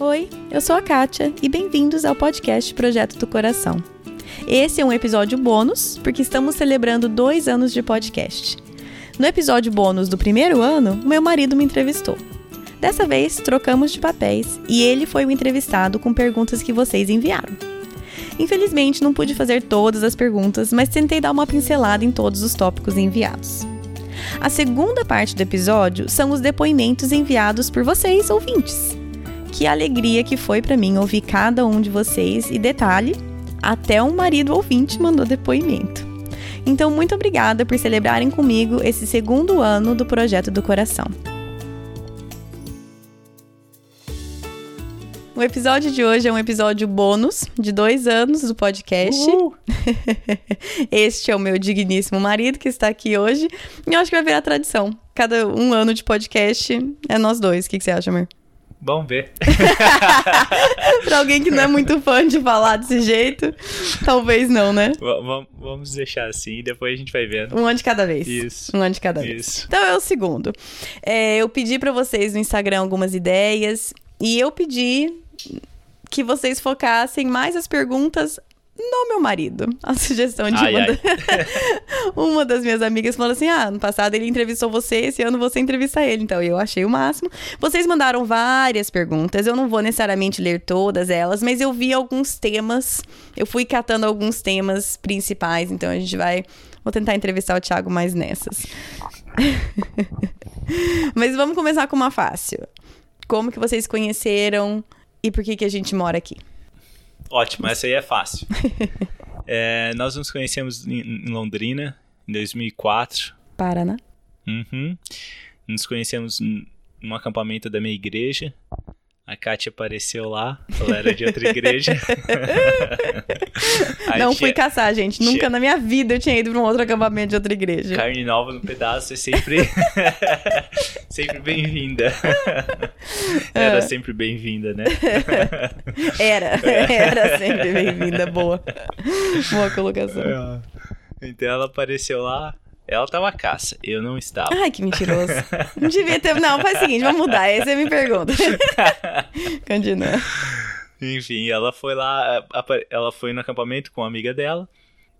Oi, eu sou a Kátia e bem-vindos ao podcast Projeto do Coração. Esse é um episódio bônus porque estamos celebrando dois anos de podcast. No episódio bônus do primeiro ano, meu marido me entrevistou. Dessa vez, trocamos de papéis e ele foi o entrevistado com perguntas que vocês enviaram. Infelizmente, não pude fazer todas as perguntas, mas tentei dar uma pincelada em todos os tópicos enviados. A segunda parte do episódio são os depoimentos enviados por vocês, ouvintes. Que alegria que foi para mim ouvir cada um de vocês e detalhe, até um marido ouvinte mandou depoimento. Então, muito obrigada por celebrarem comigo esse segundo ano do projeto do coração. O episódio de hoje é um episódio bônus de dois anos do podcast. este é o meu digníssimo marido que está aqui hoje. E eu acho que vai virar tradição. Cada um ano de podcast é nós dois. O que, que você acha, amor? Vamos ver. pra alguém que não é muito fã de falar desse jeito, talvez não, né? V vamos deixar assim e depois a gente vai vendo. Um ano de cada vez. Isso. Um ano de cada Isso. vez. Então é o segundo. É, eu pedi pra vocês no Instagram algumas ideias e eu pedi que vocês focassem mais as perguntas no meu marido. A sugestão de Ai, uma, ai. da- uma das minhas amigas falou assim: ah, ano passado ele entrevistou você, esse ano você entrevista ele. Então eu achei o máximo. Vocês mandaram várias perguntas, eu não vou necessariamente ler todas elas, mas eu vi alguns temas, eu fui catando alguns temas principais, então a gente vai. Vou tentar entrevistar o Thiago mais nessas. mas vamos começar com uma fácil. Como que vocês conheceram e por que que a gente mora aqui? Ótimo, essa aí é fácil. É, nós nos conhecemos em, em Londrina em 2004. Paraná. Uhum. Nos conhecemos num acampamento da minha igreja. A Kátia apareceu lá, ela era de outra igreja. Não tinha fui caçar, gente. Nunca tinha- na minha vida eu tinha ido pra um outro acampamento de outra igreja. Carne nova no pedaço é sempre. sempre bem-vinda. Era sempre bem-vinda, né? Era, era sempre bem-vinda. Boa. Boa colocação. Então ela apareceu lá. Ela tava à caça, eu não estava. Ai, que mentiroso. Não devia ter. Não, faz o seguinte, vamos mudar. Aí você me pergunta. Continua. Enfim, ela foi lá, ela foi no acampamento com uma amiga dela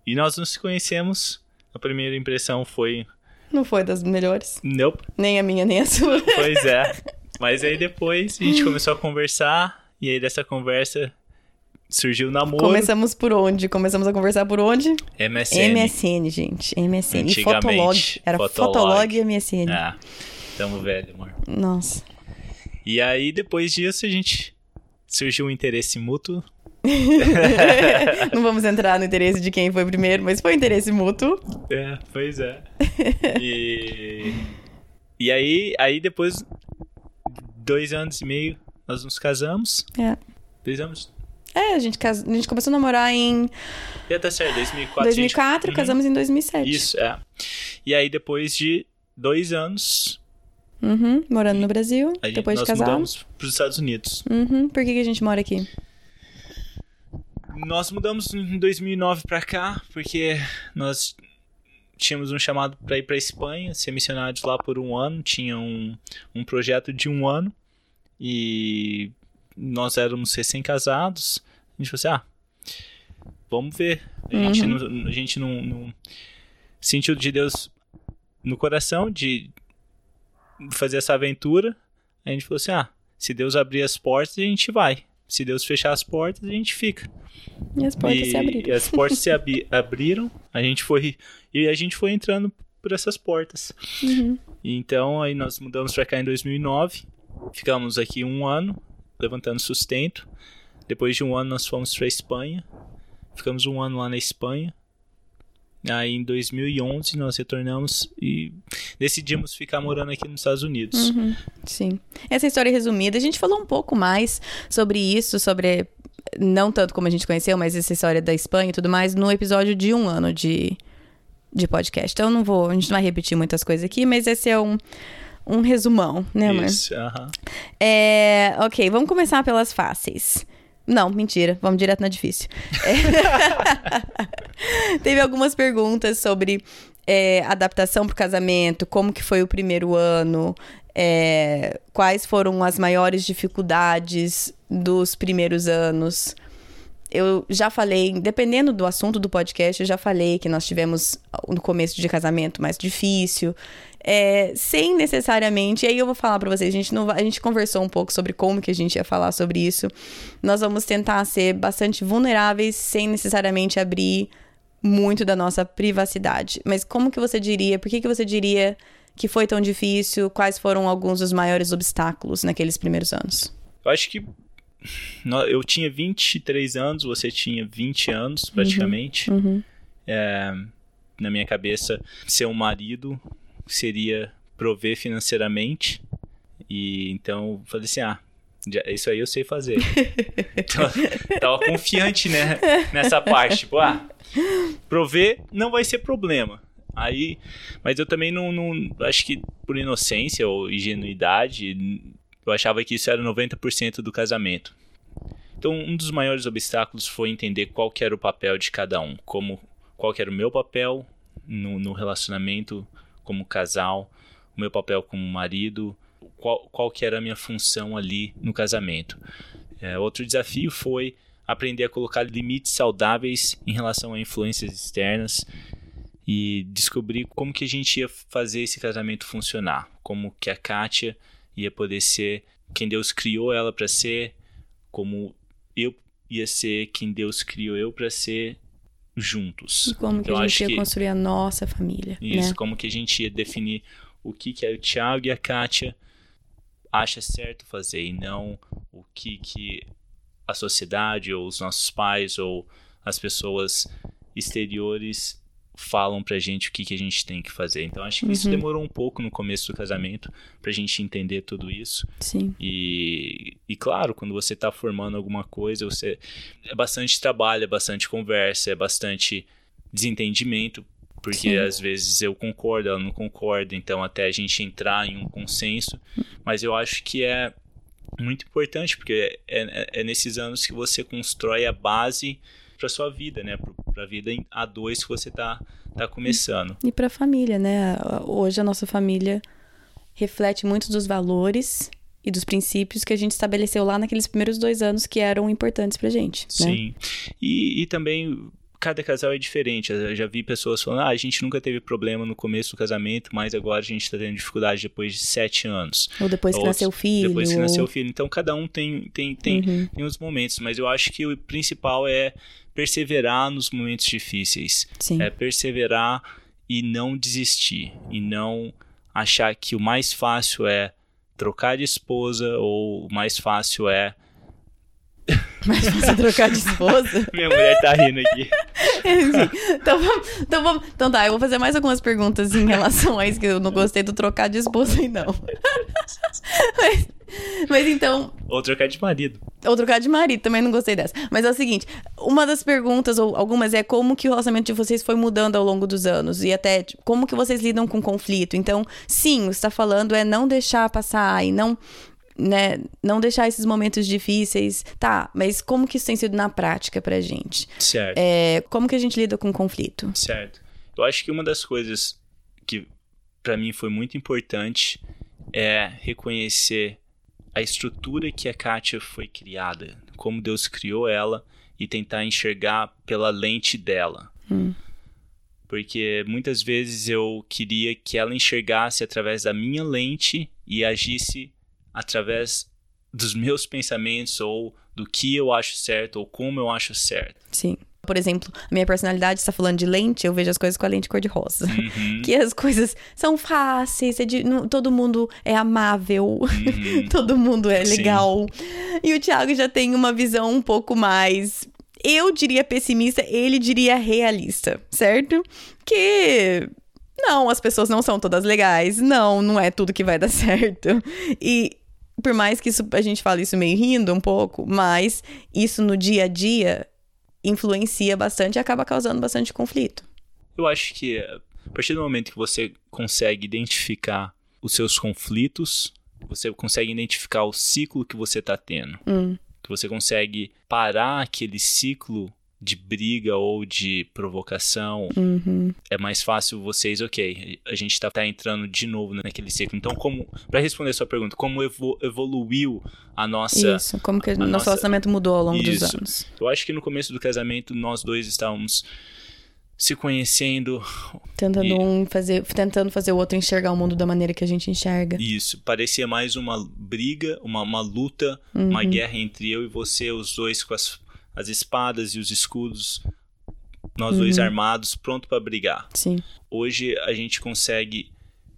e nós nos conhecemos. A primeira impressão foi, Não foi das melhores. nope, Nem a minha, nem a sua. pois é. Mas aí depois a gente começou a conversar e aí dessa conversa surgiu o namoro. Começamos por onde? Começamos a conversar por onde? MSN. MSN, gente. MSN. E Fotolog. Era Fotolog. Fotolog e MSN. Ah, tamo velho, amor. Nossa. E aí depois disso a gente surgiu um interesse mútuo. Não vamos entrar no interesse de quem foi primeiro, mas foi interesse mútuo. É, pois é. E, e aí, aí depois, dois anos e meio, nós nos casamos. É. Dois anos. É, a gente, cas... a gente começou a namorar em Já tá certo, 2004. 2004, gente- casamos em 2007. Isso, é. E aí depois de dois anos, Uhum, morando no Brasil, gente, depois de nós casar. mudamos para os Estados Unidos. Uhum, por que, que a gente mora aqui? Nós mudamos em 2009 pra cá, porque nós tínhamos um chamado para ir pra Espanha, ser missionários lá por um ano. Tinha um, um projeto de um ano e nós éramos recém-casados. A gente falou assim: ah, vamos ver. A gente, Uhum. não, a gente não, não sentiu de Deus no coração de fazer essa aventura. A gente falou assim: ah, se Deus abrir as portas, a gente vai. Se Deus fechar as portas, a gente fica E as portas e, se abriram. e as portas se abi- abriram, a gente foi e a gente foi entrando por essas portas. Uhum. Então aí nós mudamos para cá em 2009, ficamos aqui um ano levantando sustento. Depois de um ano nós fomos para Espanha, ficamos um ano lá na Espanha. Aí em 2011 nós retornamos e decidimos ficar morando aqui nos Estados Unidos. Uhum, sim. Essa história resumida, a gente falou um pouco mais sobre isso, sobre. Não tanto como a gente conheceu, mas essa história da Espanha e tudo mais, no episódio de um ano de, de podcast. Então, não vou. A gente não vai repetir muitas coisas aqui, mas esse é um, um resumão, né, amor? Isso, aham. É, ok, vamos começar pelas fáceis. Não, mentira, vamos direto na difícil. É. Teve algumas perguntas sobre é, adaptação pro casamento, como que foi o primeiro ano, É, quais foram as maiores dificuldades dos primeiros anos? Eu já falei, dependendo do assunto do podcast, eu já falei que nós tivemos no começo de casamento mais difícil, é, sem necessariamente. E aí eu vou falar para vocês, a gente, não, a gente conversou um pouco sobre como que a gente ia falar sobre isso. Nós vamos tentar ser bastante vulneráveis sem necessariamente abrir muito da nossa privacidade. Mas como que você diria, por que, que você diria que foi tão difícil? Quais foram alguns dos maiores obstáculos naqueles primeiros anos? Eu acho que eu tinha 23 anos, você tinha 20 anos uhum. praticamente. Uhum. Uhum. É, na minha cabeça, ser um marido seria prover financeiramente. E então eu falei assim: ah, isso aí eu sei fazer. então, tava confiante, né, nessa parte. Tipo, ah, prover não vai ser problema. Aí, mas eu também não, não acho que por inocência ou ingenuidade, eu achava que isso era 90% do casamento. Então, um dos maiores obstáculos foi entender qual que era o papel de cada um, como qual que era o meu papel no, no relacionamento como casal, o meu papel como marido, qual, qual que era a minha função ali no casamento. É, outro desafio foi aprender a colocar limites saudáveis em relação a influências externas e descobrir como que a gente ia fazer esse casamento funcionar, como que a Kátia ia poder ser quem Deus criou ela para ser, como eu ia ser quem Deus criou eu para ser juntos. E como então, que a gente ia que, construir a nossa família. Isso, né? como que a gente ia definir o que, que o Thiago e a Kátia acha certo fazer e não o que, que a sociedade ou os nossos pais ou as pessoas exteriores falam pra gente o que, que a gente tem que fazer. Então acho que uhum. isso demorou um pouco no começo do casamento pra gente entender tudo isso. Sim. E, e claro, quando você tá formando alguma coisa, você é bastante trabalho, é bastante conversa, é bastante desentendimento, porque Sim. às vezes eu concordo, ela não concorda, então até a gente entrar em um consenso. Mas eu acho que é muito importante, porque é, é, é nesses anos que você constrói a base para sua vida, né? Para a vida a dois que você tá, tá começando. E para a família, né? Hoje a nossa família reflete muitos dos valores e dos princípios que a gente estabeleceu lá naqueles primeiros dois anos que eram importantes pra gente. Né? Sim. Né? E, e também cada casal é diferente. Eu já vi pessoas falando, ah, a gente nunca teve problema no começo do casamento, mas agora a gente está tendo dificuldade depois de sete anos. Ou depois que ou, nasceu o filho. Depois que ou... nasceu o filho. Então cada um tem, tem, tem, uhum. tem uns momentos, mas eu acho que o principal é perseverar nos momentos difíceis. Sim. É perseverar e não desistir. E não achar que o mais fácil é trocar de esposa ou o mais fácil é mais fácil trocar de esposa? Minha mulher tá rindo aqui. então, vamos, então, vamos, então tá, eu vou fazer mais algumas perguntas em relação a isso, que eu não gostei do trocar de esposa aí, não. mas, mas então. Ou trocar de marido. Ou trocar de marido, também não gostei dessa. Mas é o seguinte: uma das perguntas, ou algumas, é como que o relacionamento de vocês foi mudando ao longo dos anos. E até tipo, como que vocês lidam com conflito. Então, sim, o que você tá falando é não deixar passar e não né, não deixar esses momentos difíceis. Tá, mas como que isso tem sido na prática pra gente? Certo. É, como que a gente lida com conflito? Certo. Eu acho que uma das coisas que para mim foi muito importante é reconhecer a estrutura que a Kátia foi criada, como Deus criou ela e tentar enxergar pela lente dela. Hum. Porque muitas vezes eu queria que ela enxergasse através da minha lente e agisse através dos meus pensamentos ou do que eu acho certo ou como eu acho certo. Sim. Por exemplo, a minha personalidade está falando de lente, eu vejo as coisas com a lente cor-de-rosa. Uhum. Que as coisas são fáceis, é de, não, todo mundo é amável, uhum. todo mundo é legal. Sim. E o Thiago já tem uma visão um pouco mais. Eu diria pessimista, ele diria realista, certo? Que não, as pessoas não são todas legais. Não, não é tudo que vai dar certo. E por mais que isso, a gente fale isso meio rindo um pouco, mas isso no dia a dia influencia bastante e acaba causando bastante conflito. Eu acho que a partir do momento que você consegue identificar os seus conflitos, você consegue identificar o ciclo que você está tendo. Hum. Que você consegue parar aquele ciclo de briga ou de provocação, Uhum. é mais fácil vocês, ok, a gente tá, tá entrando de novo naquele ciclo. Então, como, para responder a sua pergunta, como evo- evoluiu a nossa. Isso, como que o nosso nossa- relacionamento mudou ao longo dos Isso. anos. Eu acho que no começo do casamento nós dois estávamos se conhecendo, Tentando E- um fazer, tentando fazer o outro enxergar o mundo da maneira que a gente enxerga. isso, parecia mais uma briga, uma, uma luta, uma Uhum. guerra entre eu e você, os dois com as, as espadas e os escudos, nós dois Uhum. armados, pronto para brigar. Sim. Hoje a gente consegue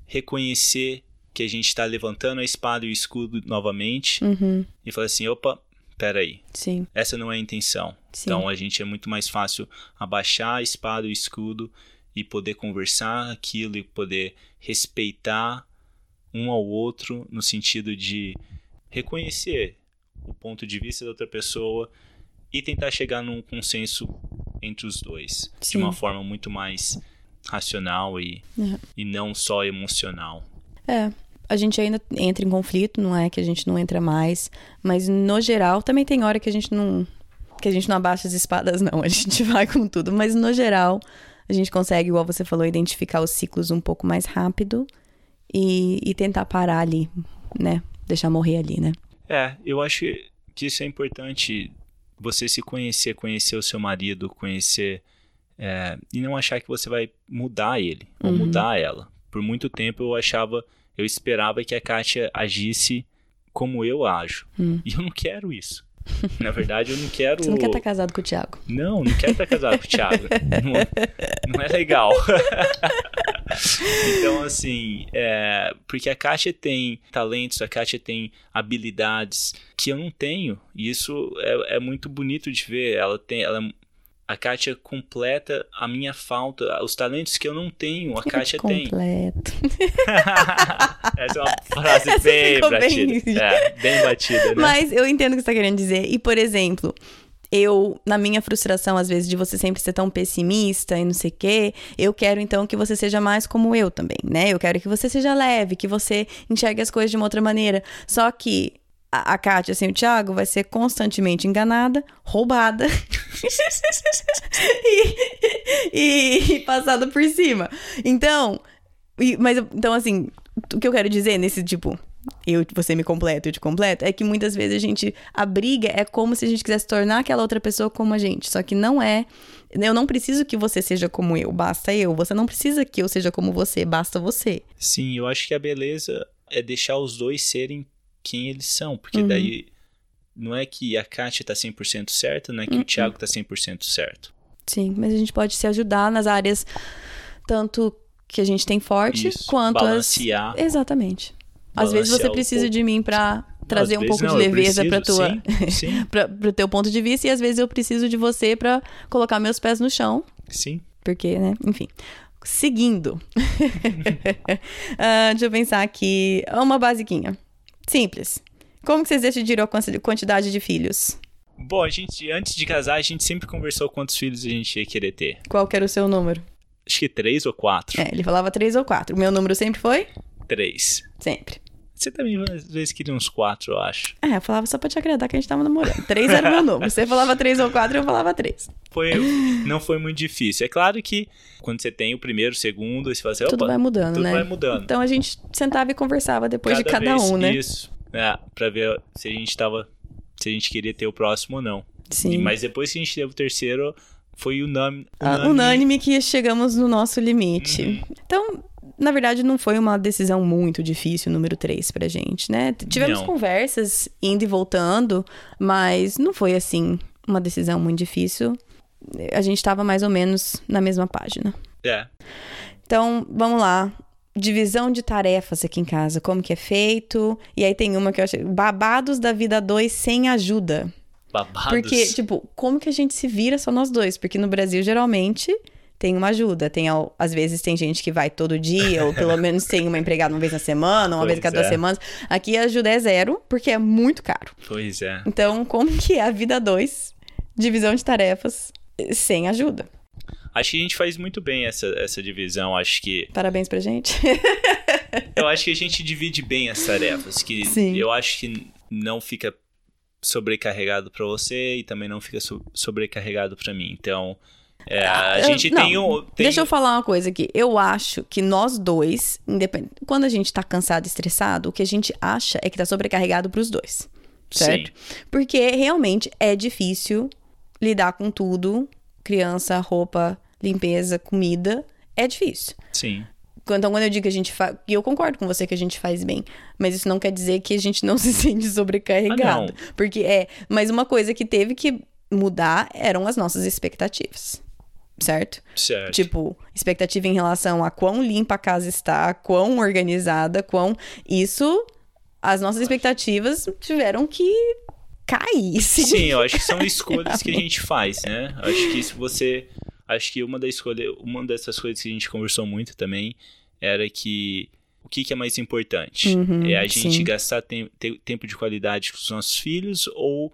reconhecer que a gente está levantando a espada e o escudo novamente Uhum. e falar assim, opa, peraí, Sim. essa não é a intenção. Sim. Então a gente é muito mais fácil abaixar a espada e o escudo e poder conversar aquilo e poder respeitar um ao outro no sentido de reconhecer o ponto de vista da outra pessoa e tentar chegar num consenso entre os dois de Sim. uma forma muito mais racional e, É. e não só emocional. É, a gente ainda entra em conflito, não é que a gente não entra mais, mas no geral também tem hora que a gente não que a gente não abaixa as espadas não, a gente vai com tudo, mas no geral a gente consegue, igual você falou, identificar os ciclos um pouco mais rápido e, e tentar parar ali, né? Deixar morrer ali, né? É, eu acho que isso é importante. Você se conhecer, conhecer o seu marido, conhecer. é, e não achar que você vai mudar ele ou Uhum. mudar ela. Por muito tempo eu achava, eu esperava que a Kátia agisse como eu ajo. Hum. E eu não quero isso. Na verdade, eu não quero. Você não quer estar casado com o Thiago. Não, não quero estar casado com o Thiago. não, não é legal. então, assim, é, porque a Kátia tem talentos, a Kátia tem habilidades que eu não tenho. E isso é, é muito bonito de ver. Ela tem. Ela, a Kátia completa a minha falta, os talentos que eu não tenho, a Kátia tem. completo. Essa é uma frase Essa bem ficou bem- batida. É, bem batida, né? Mas eu entendo o que você está querendo dizer. E, por exemplo, eu, na minha frustração, às vezes, de você sempre ser tão pessimista e não sei o quê, eu quero, então, que você seja mais como eu também, né? Eu quero que você seja leve, que você enxergue as coisas de uma outra maneira. Só que a, Kátia, assim, o Thiago, vai ser constantemente enganada, roubada e, e, e passada por cima. Então, e- mas, então, assim, o que eu quero dizer nesse, tipo, eu, você me completa, eu te completo, é que muitas vezes a gente, a briga é como se a gente quisesse tornar aquela outra pessoa como a gente, só que não é, eu não preciso que você seja como eu, basta eu, você não precisa que eu seja como você, basta você. Sim, eu acho que a beleza é deixar os dois serem quem eles são, porque Uhum. daí não é que a Kátia tá 100% certa, não é que Uhum. o Thiago tá 100% certo. Sim, mas a gente pode se ajudar nas áreas tanto que a gente tem forte, Isso, quanto balancear. as... Exatamente. Às vezes você Balancear o precisa de mim pra trazer Às um pouco não, de leveza preciso, tua... Pra, pro teu ponto de vista, e às vezes eu preciso de você pra colocar meus pés no chão sim. Porque, né? Enfim. Seguindo. Ah, deixa eu pensar aqui. Uma basiquinha. Simples. Como que vocês decidiram a quanti- quantidade de filhos? Bom, a gente, antes de casar, a gente sempre conversou quantos filhos a gente ia querer ter. Qual que era o seu número? Acho que três ou quatro. É, ele falava três ou quatro. O meu número sempre foi? Três. Sempre. Você também às vezes queria uns quatro, eu acho. É, eu falava só pra te agradar que a gente tava namorando. Três era meu número. Você falava três ou quatro, eu falava três. Foi, não foi muito difícil. É claro que quando você tem o primeiro, o segundo, você fala assim, Tudo vai mudando, tudo né? vai mudando. Então a gente sentava e conversava depois de cada um, né? Isso. É, pra ver se a gente tava. Se a gente queria ter o próximo ou não. Sim. E- Mas depois que a gente teve o terceiro, foi unânime. Ah, unânime que chegamos no nosso limite. Uhum. Então, na verdade, não foi uma decisão muito difícil, número 3 pra gente, né? Tivemos Não. conversas indo e voltando, mas não foi assim uma decisão muito difícil. A gente tava mais ou menos na mesma página. É. Então, vamos lá. Divisão de tarefas aqui em casa, como que é feito? E aí tem uma que eu achei, babados da vida 2 sem ajuda. Babados. Porque, tipo, como que a gente se vira só nós dois? Porque no Brasil, geralmente, tem uma ajuda. Tem, às vezes, tem gente que vai todo dia, ou pelo menos tem uma empregada uma vez na semana, uma vez a Pois cada duas é. semanas. Aqui a ajuda é zero, porque é muito caro. Pois é. Então, como que é a vida dois? Divisão de tarefas sem ajuda. Acho que a gente faz muito bem essa, essa divisão. Acho que. Parabéns pra gente. Eu acho que a gente divide bem as tarefas. Que Sim. eu acho que não fica sobrecarregado para você e também não fica so sobrecarregado para mim. Então, é, Ah, a eu- gente tem um. Tem... Deixa eu falar uma coisa aqui. Eu acho que nós dois, quando a gente tá cansado e estressado, o que a gente acha é que tá sobrecarregado pros dois. Certo? Porque realmente é difícil lidar com tudo: criança, roupa, limpeza, comida. É difícil. Sim. Então, quando eu digo que a gente faz. E eu concordo com você que a gente faz bem. Mas isso não quer dizer que a gente não se sente sobrecarregado. Ah, Porque é. Mas uma coisa que teve que mudar eram as nossas expectativas. Certo? Certo. Tipo, expectativa em relação a quão limpa a casa está, quão organizada, quão. Isso. As nossas expectativas tiveram que cair. Sim, eu acho que são escolhas que a gente faz, né? Acho que se você. Acho que uma, da escolha, uma dessas coisas que a gente conversou muito também era que o que, que é mais importante? Uhum, é a gente sim. gastar tem- te- tempo de qualidade com os nossos filhos ou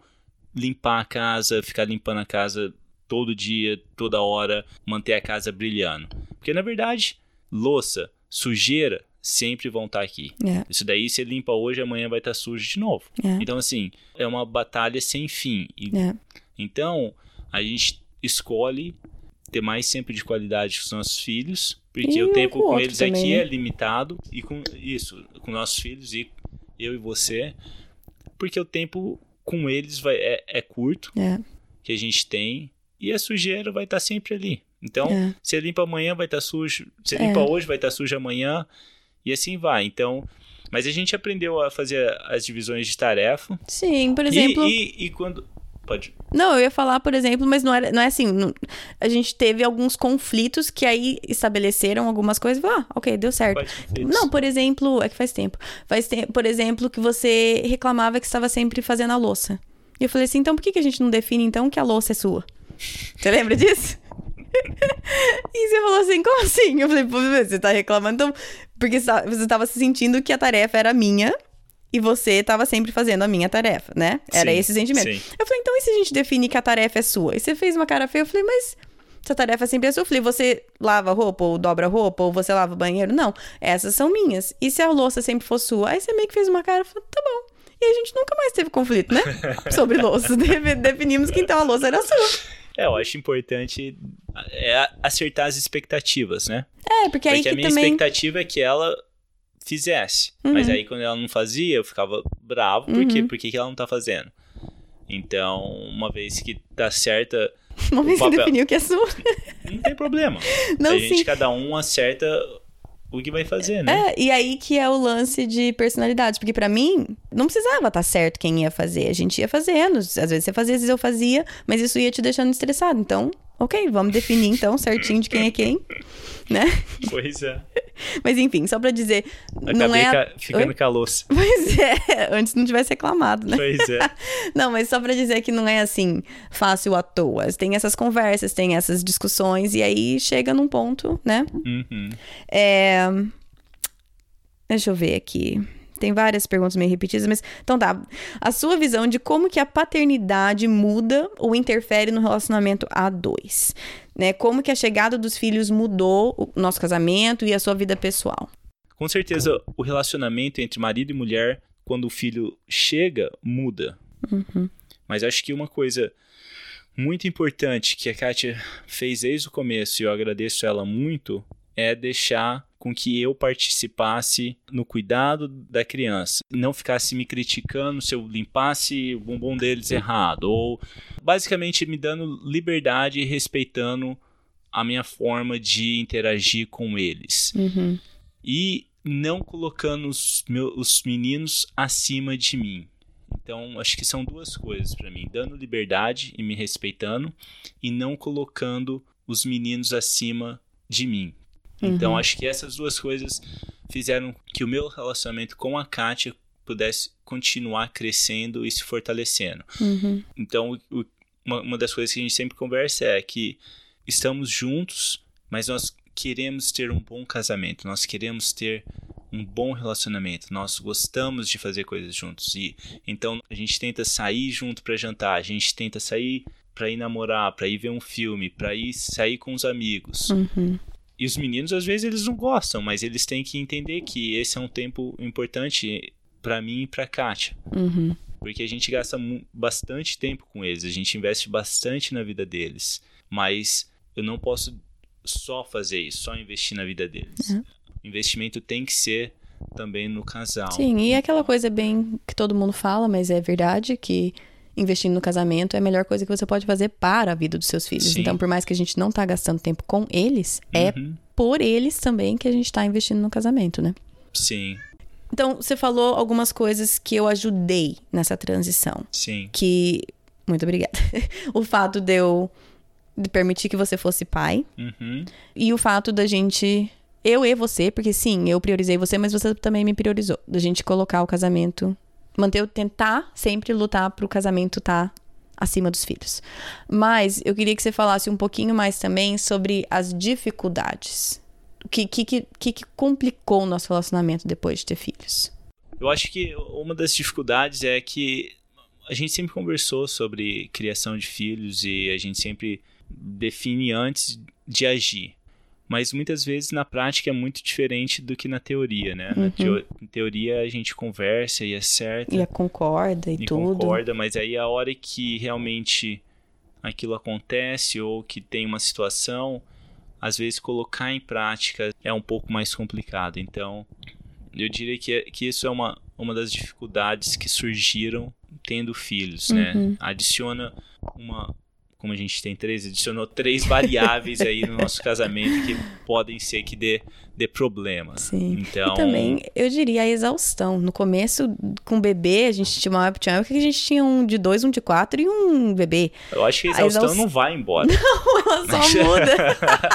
limpar a casa, ficar limpando a casa todo dia, toda hora, manter a casa brilhando? Porque na verdade, louça, sujeira sempre vão estar aqui. É. Isso daí você limpa hoje, amanhã vai estar sujo de novo. É. Então, assim, é uma batalha sem fim. E- É. Então, a gente escolhe ter mais tempo de qualidade com os nossos filhos, porque E o tempo com eles também, aqui né? é limitado e com isso, com nossos filhos e eu e você, porque o tempo com eles vai, é, é curto É. que a gente tem e a sujeira vai estar sempre ali. Então, É. você limpa amanhã, vai estar sujo. Você É. limpa hoje, vai estar sujo amanhã. E assim vai. Então, mas a gente aprendeu a fazer as divisões de tarefa. Sim, por E- exemplo. E, e quando. Pode. Não, eu ia falar, por exemplo, mas não, era, não é assim. não- a gente teve alguns conflitos que aí estabeleceram algumas coisas. Ah, ok, deu certo. Não, por exemplo, é que faz tempo. Faz tempo, por exemplo, que você reclamava que estava sempre fazendo a louça. E eu falei assim, então por que, que a gente não define então que a louça é sua? Você lembra disso? e você falou assim, como assim? Eu falei, você tá reclamando, então. Porque você tá- você estava se sentindo que a tarefa era minha e você estava sempre fazendo a minha tarefa, né? Era Sim, esse sentimento. sim. Eu falei, então e se a gente define que a tarefa é sua? E você fez uma cara feia, eu falei, mas se a tarefa sempre é sua, eu falei, você lava roupa ou dobra roupa ou você lava o banheiro? Não, essas são minhas. E se a louça sempre for sua? Aí você meio que fez uma cara e falou, tá bom. E a gente nunca mais teve conflito, né? Sobre louça. De- Definimos que então a louça era sua. É, eu acho importante é acertar as expectativas, né? É, porque aí Porque a que minha também. expectativa é que ela fizesse. Mas aí quando ela não fazia, eu ficava bravo. Uhum. Por que, que ela não tá fazendo? Então, uma vez que tá certa, ver se papel. definiu que é sua. não tem problema. Não, a gente, sim. cada um acerta o que vai fazer, né? É, e aí que é o lance de personalidade. Porque pra mim, não precisava estar certo quem ia fazer. A gente ia fazendo. Às vezes você fazia, às vezes eu fazia. Mas isso ia te deixando estressado. Então, ok, vamos definir então certinho de quem é quem. Né? Pois é. Mas enfim, só pra dizer, Acabei não é. a- ca- ficando Oi? com a louça. Pois é, antes não tivesse reclamado, né? Pois é. Não, mas só pra dizer que não é assim fácil à toa. Tem essas conversas, tem essas discussões, e aí chega num ponto, né? Uhum. É... Deixa eu ver aqui. Tem várias perguntas meio repetidas, mas então tá. A sua visão de como que a paternidade muda ou interfere no relacionamento a dois, né? Como que a chegada dos filhos mudou o nosso casamento e a sua vida pessoal? Com certeza, o relacionamento entre marido e mulher, quando o filho chega, muda. Uhum. Mas acho que uma coisa muito importante que a Kátia fez desde o começo, e eu agradeço ela muito, é deixar com que eu participasse no cuidado da criança. Não ficasse me criticando se eu limpasse o bumbum deles errado. Ou basicamente me dando liberdade e respeitando a minha forma de interagir com eles Uhum. e não colocando os, meus, os meninos acima de mim. Então, acho que são duas coisas para mim: dando liberdade e me respeitando, e não colocando os meninos acima de mim. Então, Uhum. acho que essas duas coisas fizeram que o meu relacionamento com a Kátia pudesse continuar crescendo e se fortalecendo. Uhum. Então, o- uma, uma das coisas que a gente sempre conversa é que estamos juntos, mas nós queremos ter um bom casamento, nós queremos ter um bom relacionamento, nós gostamos de fazer coisas juntos e então a gente tenta sair junto para jantar, a gente tenta sair para ir namorar, para ir ver um filme, para ir sair com os amigos. Uhum. E os meninos às vezes eles não gostam, mas eles têm que entender que esse é um tempo importante para mim e para Kátia. Uhum. Porque a gente gasta bastante tempo com eles, a gente investe bastante na vida deles. Mas eu não posso só fazer isso, só investir na vida deles. Uhum. O investimento tem que ser também no casal. Sim, e é aquela coisa bem que todo mundo fala, mas é verdade que investindo no casamento é a melhor coisa que você pode fazer para a vida dos seus filhos. Sim. Então, por mais que a gente não tá gastando tempo com eles, é uhum. é por eles também que a gente tá investindo no casamento, né? Sim. Então, você falou algumas coisas que eu ajudei nessa transição. Sim. Que. Muito obrigada. o fato de eu de permitir que você fosse pai. Uhum. E o fato da gente. Eu e você, porque sim, eu priorizei você, mas você também me priorizou. Da gente colocar o casamento manter, tentar sempre lutar para o casamento estar tá acima dos filhos. Mas eu queria que você falasse um pouquinho mais também sobre as dificuldades. O que, que, que, que complicou o nosso relacionamento depois de ter filhos? Eu acho que uma das dificuldades é que a gente sempre conversou sobre criação de filhos e a gente sempre define antes de agir mas muitas vezes na prática é muito diferente do que na teoria, né? Uhum. Na teo teoria a gente conversa e acerta. E é concorda e, e tudo. concorda, mas aí a hora que realmente aquilo acontece ou que tem uma situação, às vezes colocar em prática é um pouco mais complicado. Então, eu diria que, é, que isso é uma, uma das dificuldades que surgiram tendo filhos, né? uhum. né? Adiciona uma, como a gente tem três, adicionou três variáveis aí no nosso casamento que podem ser que dê, dê problema. Sim. Então... E também, eu diria a exaustão. No começo, com o bebê, a gente tinha uma época que a gente tinha um de dois, um de quatro e um bebê. Eu acho que a exaustão a exaust... não vai embora. Não, ela só muda.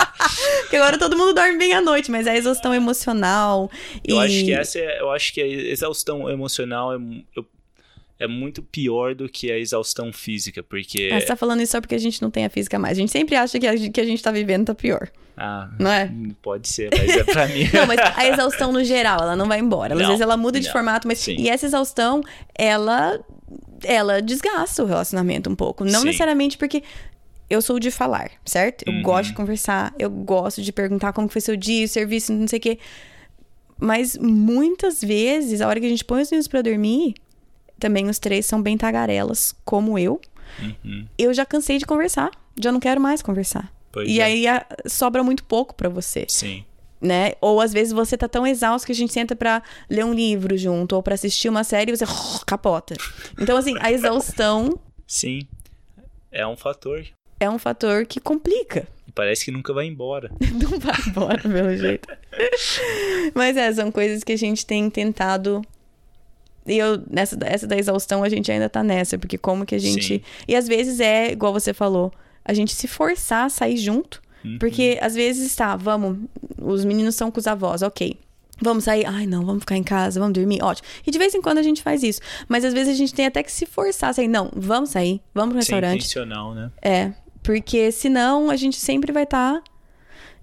Porque agora todo mundo dorme bem à noite, mas a exaustão emocional. Eu e... acho que essa é, eu acho que a exaustão emocional é, eu é muito pior do que a exaustão física, porque... É, você tá falando isso só porque a gente não tem a física mais. A gente sempre acha que a, que a gente tá vivendo tá pior. Ah, não é? Pode ser, mas é pra mim. não, mas a exaustão no geral, ela não vai embora. Não, Às vezes ela muda de não. formato, mas. Sim. E essa exaustão, ela. Ela desgasta o relacionamento um pouco. Não Sim. necessariamente porque eu sou de falar, certo? Eu uhum. gosto de conversar, eu gosto de perguntar como foi seu dia, serviço, não sei o quê. Mas muitas vezes, a hora que a gente põe os meninos pra dormir, também os três são bem tagarelas, como eu. Uhum. Eu já cansei de conversar, já não quero mais conversar. Pois e é. aí a, sobra muito pouco para você. Sim. Né? Ou às vezes você tá tão exausto que a gente senta para ler um livro junto ou para assistir uma série e você capota. Então assim, a exaustão Sim. É um fator. É um fator que complica. Parece que nunca vai embora. não vai embora, pelo jeito. Mas é, são coisas que a gente tem tentado e eu, nessa essa da exaustão, a gente ainda tá nessa, porque como que a gente. Sim. E às vezes é, igual você falou, a gente se forçar a sair junto. Uhum. Porque às vezes está, vamos, os meninos são com os avós, ok. Vamos sair, ai não, vamos ficar em casa, vamos dormir, ótimo. E de vez em quando a gente faz isso. Mas às vezes a gente tem até que se forçar, assim, não, vamos sair, vamos pro restaurante. Ser intencional, né? É, porque senão a gente sempre vai estar. Tá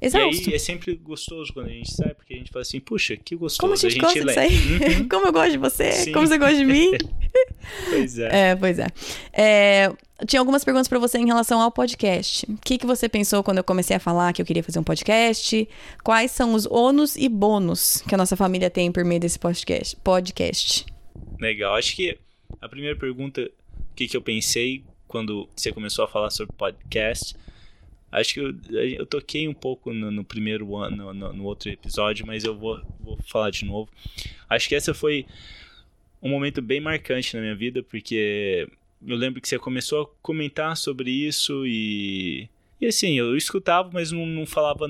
Exausto. E aí é sempre gostoso quando a gente sai, porque a gente fala assim, puxa, que gostoso. Como a gente, a gente gosta sair. Uhum. Como eu gosto de você, Sim. como você gosta de mim. pois é. É, pois é. é tinha algumas perguntas para você em relação ao podcast. O que, que você pensou quando eu comecei a falar que eu queria fazer um podcast? Quais são os ônus e bônus que a nossa família tem por meio desse podcast? podcast? Legal. Acho que a primeira pergunta, o que, que eu pensei quando você começou a falar sobre podcast, Acho que eu, eu toquei um pouco no, no primeiro ano, no, no, outro episódio, mas eu vou, vou falar de novo. Acho que essa foi um momento bem marcante na minha vida, porque eu lembro que você começou a comentar sobre isso e. E assim, eu escutava, mas não, não falava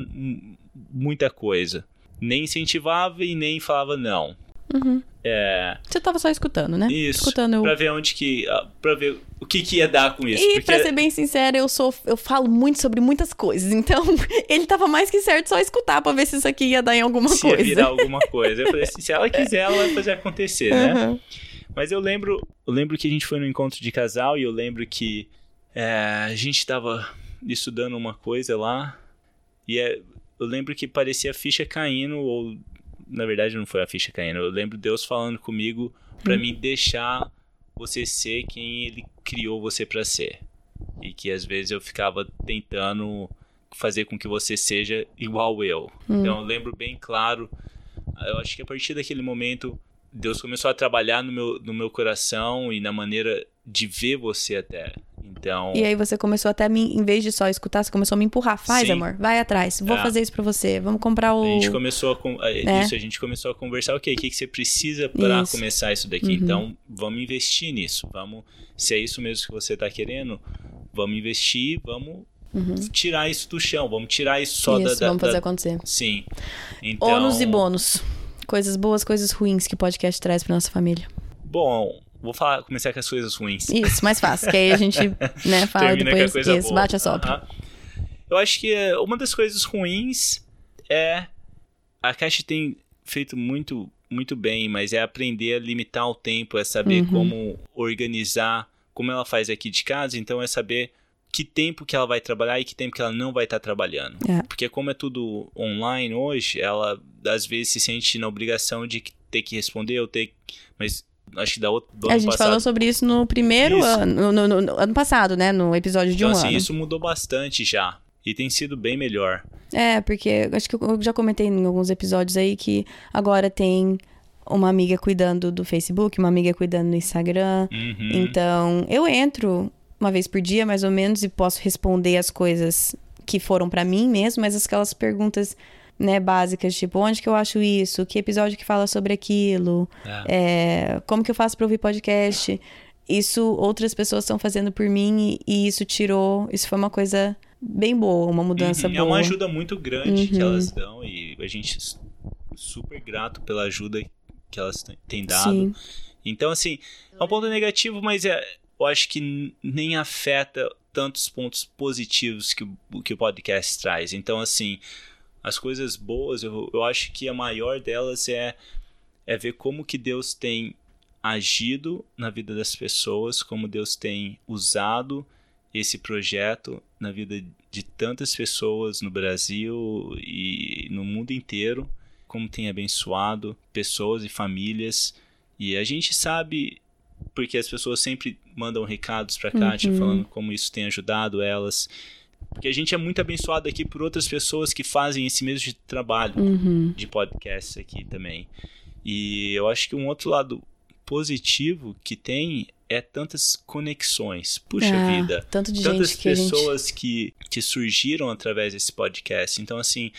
muita coisa. Nem incentivava e nem falava não. Uhum. É... Você tava só escutando, né? Isso. Escutando Pra ver onde que. Ah, pra ver o que, que ia dar com isso. E porque... pra ser bem sincera, eu sou. Eu falo muito sobre muitas coisas. Então, ele tava mais que certo só escutar pra ver se isso aqui ia dar em alguma se coisa. Ia virar alguma coisa. Eu falei assim, se ela quiser, ela vai fazer acontecer, uhum. né? Mas eu lembro. Eu lembro que a gente foi no encontro de casal e eu lembro que é, a gente tava estudando uma coisa lá. E é, eu lembro que parecia a ficha caindo, ou na verdade não foi a ficha caindo. Eu lembro Deus falando comigo para hum. me deixar você ser quem ele criou você para ser. E que às vezes eu ficava tentando fazer com que você seja igual eu. Hum. Então eu lembro bem claro, eu acho que a partir daquele momento Deus começou a trabalhar no meu, no meu coração e na maneira de ver você até. Então. E aí você começou até, me, em vez de só escutar, você começou a me empurrar. Faz, Sim. amor, vai atrás. Vou É. fazer isso pra você. Vamos comprar o. A gente começou a, É. isso, a gente começou a conversar, ok, o que, que você precisa para começar isso daqui? Uhum. Então, vamos investir nisso. Vamos, se é isso mesmo que você está querendo, vamos investir, vamos tirar isso do chão, vamos tirar isso só Uhum. isso, da, da- vamos fazer da- acontecer. Sim. Então, Ônus e bônus. Coisas boas, coisas ruins que o podcast traz pra nossa família. Bom, vou falar, começar com as coisas ruins. Isso, mais fácil. Que aí a gente né, fala Termina com depois. coisa Isso, boa. bate a. Aham. Eu acho que é, uma das coisas ruins é a Caixa tem feito muito muito bem, mas é aprender a limitar o tempo, é saber Uhum. como organizar, como ela faz aqui de casa, então é saber que tempo que ela vai trabalhar e que tempo que ela não vai estar trabalhando. É. Porque como é tudo online hoje, ela às vezes se sente na obrigação de ter que responder ou ter mas acho que da outra do a ano gente passado falou sobre isso no primeiro Isso. ano. No, no- no ano passado, né? No episódio de então, um assim, ano. isso mudou bastante já. E tem sido bem melhor. É, porque acho que eu já comentei em alguns episódios aí que agora tem uma amiga cuidando do Facebook, uma amiga cuidando do Instagram. Uhum. Então, eu entro uma vez por dia, mais ou menos, e posso responder as coisas que foram pra mim mesmo, mas aquelas perguntas, né, básicas, tipo, onde que eu acho isso? Que episódio que fala sobre aquilo? É. É, como que eu faço pra ouvir podcast? Isso outras pessoas estão fazendo por mim e, e isso tirou, isso foi uma coisa bem boa, uma mudança Uhum, boa. É uma ajuda muito grande que Uhum. elas dão e a gente super grato pela ajuda que elas têm- dado. Sim. Então, assim, é um ponto negativo, mas é, eu acho que nem afeta tantos pontos positivos que, o- que o podcast traz. Então, assim, as coisas boas, eu, eu acho que a maior delas é, é ver como que Deus tem agido na vida das pessoas, como Deus tem usado esse projeto na vida de tantas pessoas no Brasil e no mundo inteiro, como tem abençoado pessoas e famílias. E a gente sabe, porque as pessoas sempre mandam recados pra Kátia Uhum. falando como isso tem ajudado elas. Porque a gente é muito abençoado aqui por outras pessoas que fazem esse mesmo de trabalho Uhum. de podcast aqui também. E eu acho que um outro lado positivo que tem é tantas conexões. Puxa Ah, vida. Tanto de Tantas gente que a gente... pessoas que, que surgiram através desse podcast. Então, assim,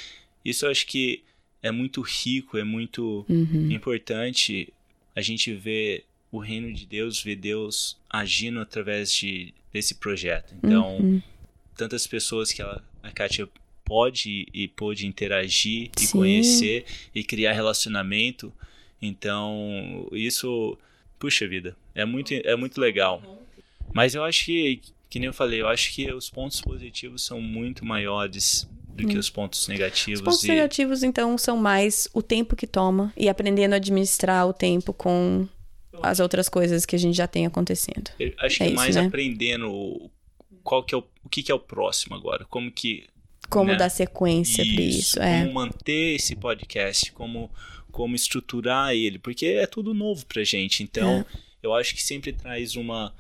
isso eu acho que é muito rico, é muito Uhum. importante a gente ver o reino de Deus, ver Deus agindo através de, desse projeto. Então, Uhum. Tantas pessoas que ela, a Kátia pode e pôde interagir e Sim. conhecer e criar relacionamento. Então, isso, puxa vida, é muito, é muito legal. Mas eu acho que, que nem eu falei, eu acho que os pontos positivos são muito maiores do que os pontos negativos. Hum. Os pontos e, negativos, então, são mais o tempo que toma e aprendendo a administrar o tempo com as outras coisas que a gente já tem acontecendo. eu acho que É é isso, mais né? aprendendo qual que é o, o que, que é o próximo agora, como que Como Né? dar sequência pra isso. É. como manter esse podcast, como, como estruturar ele, porque é tudo novo pra gente. Então, É. eu acho que sempre traz uma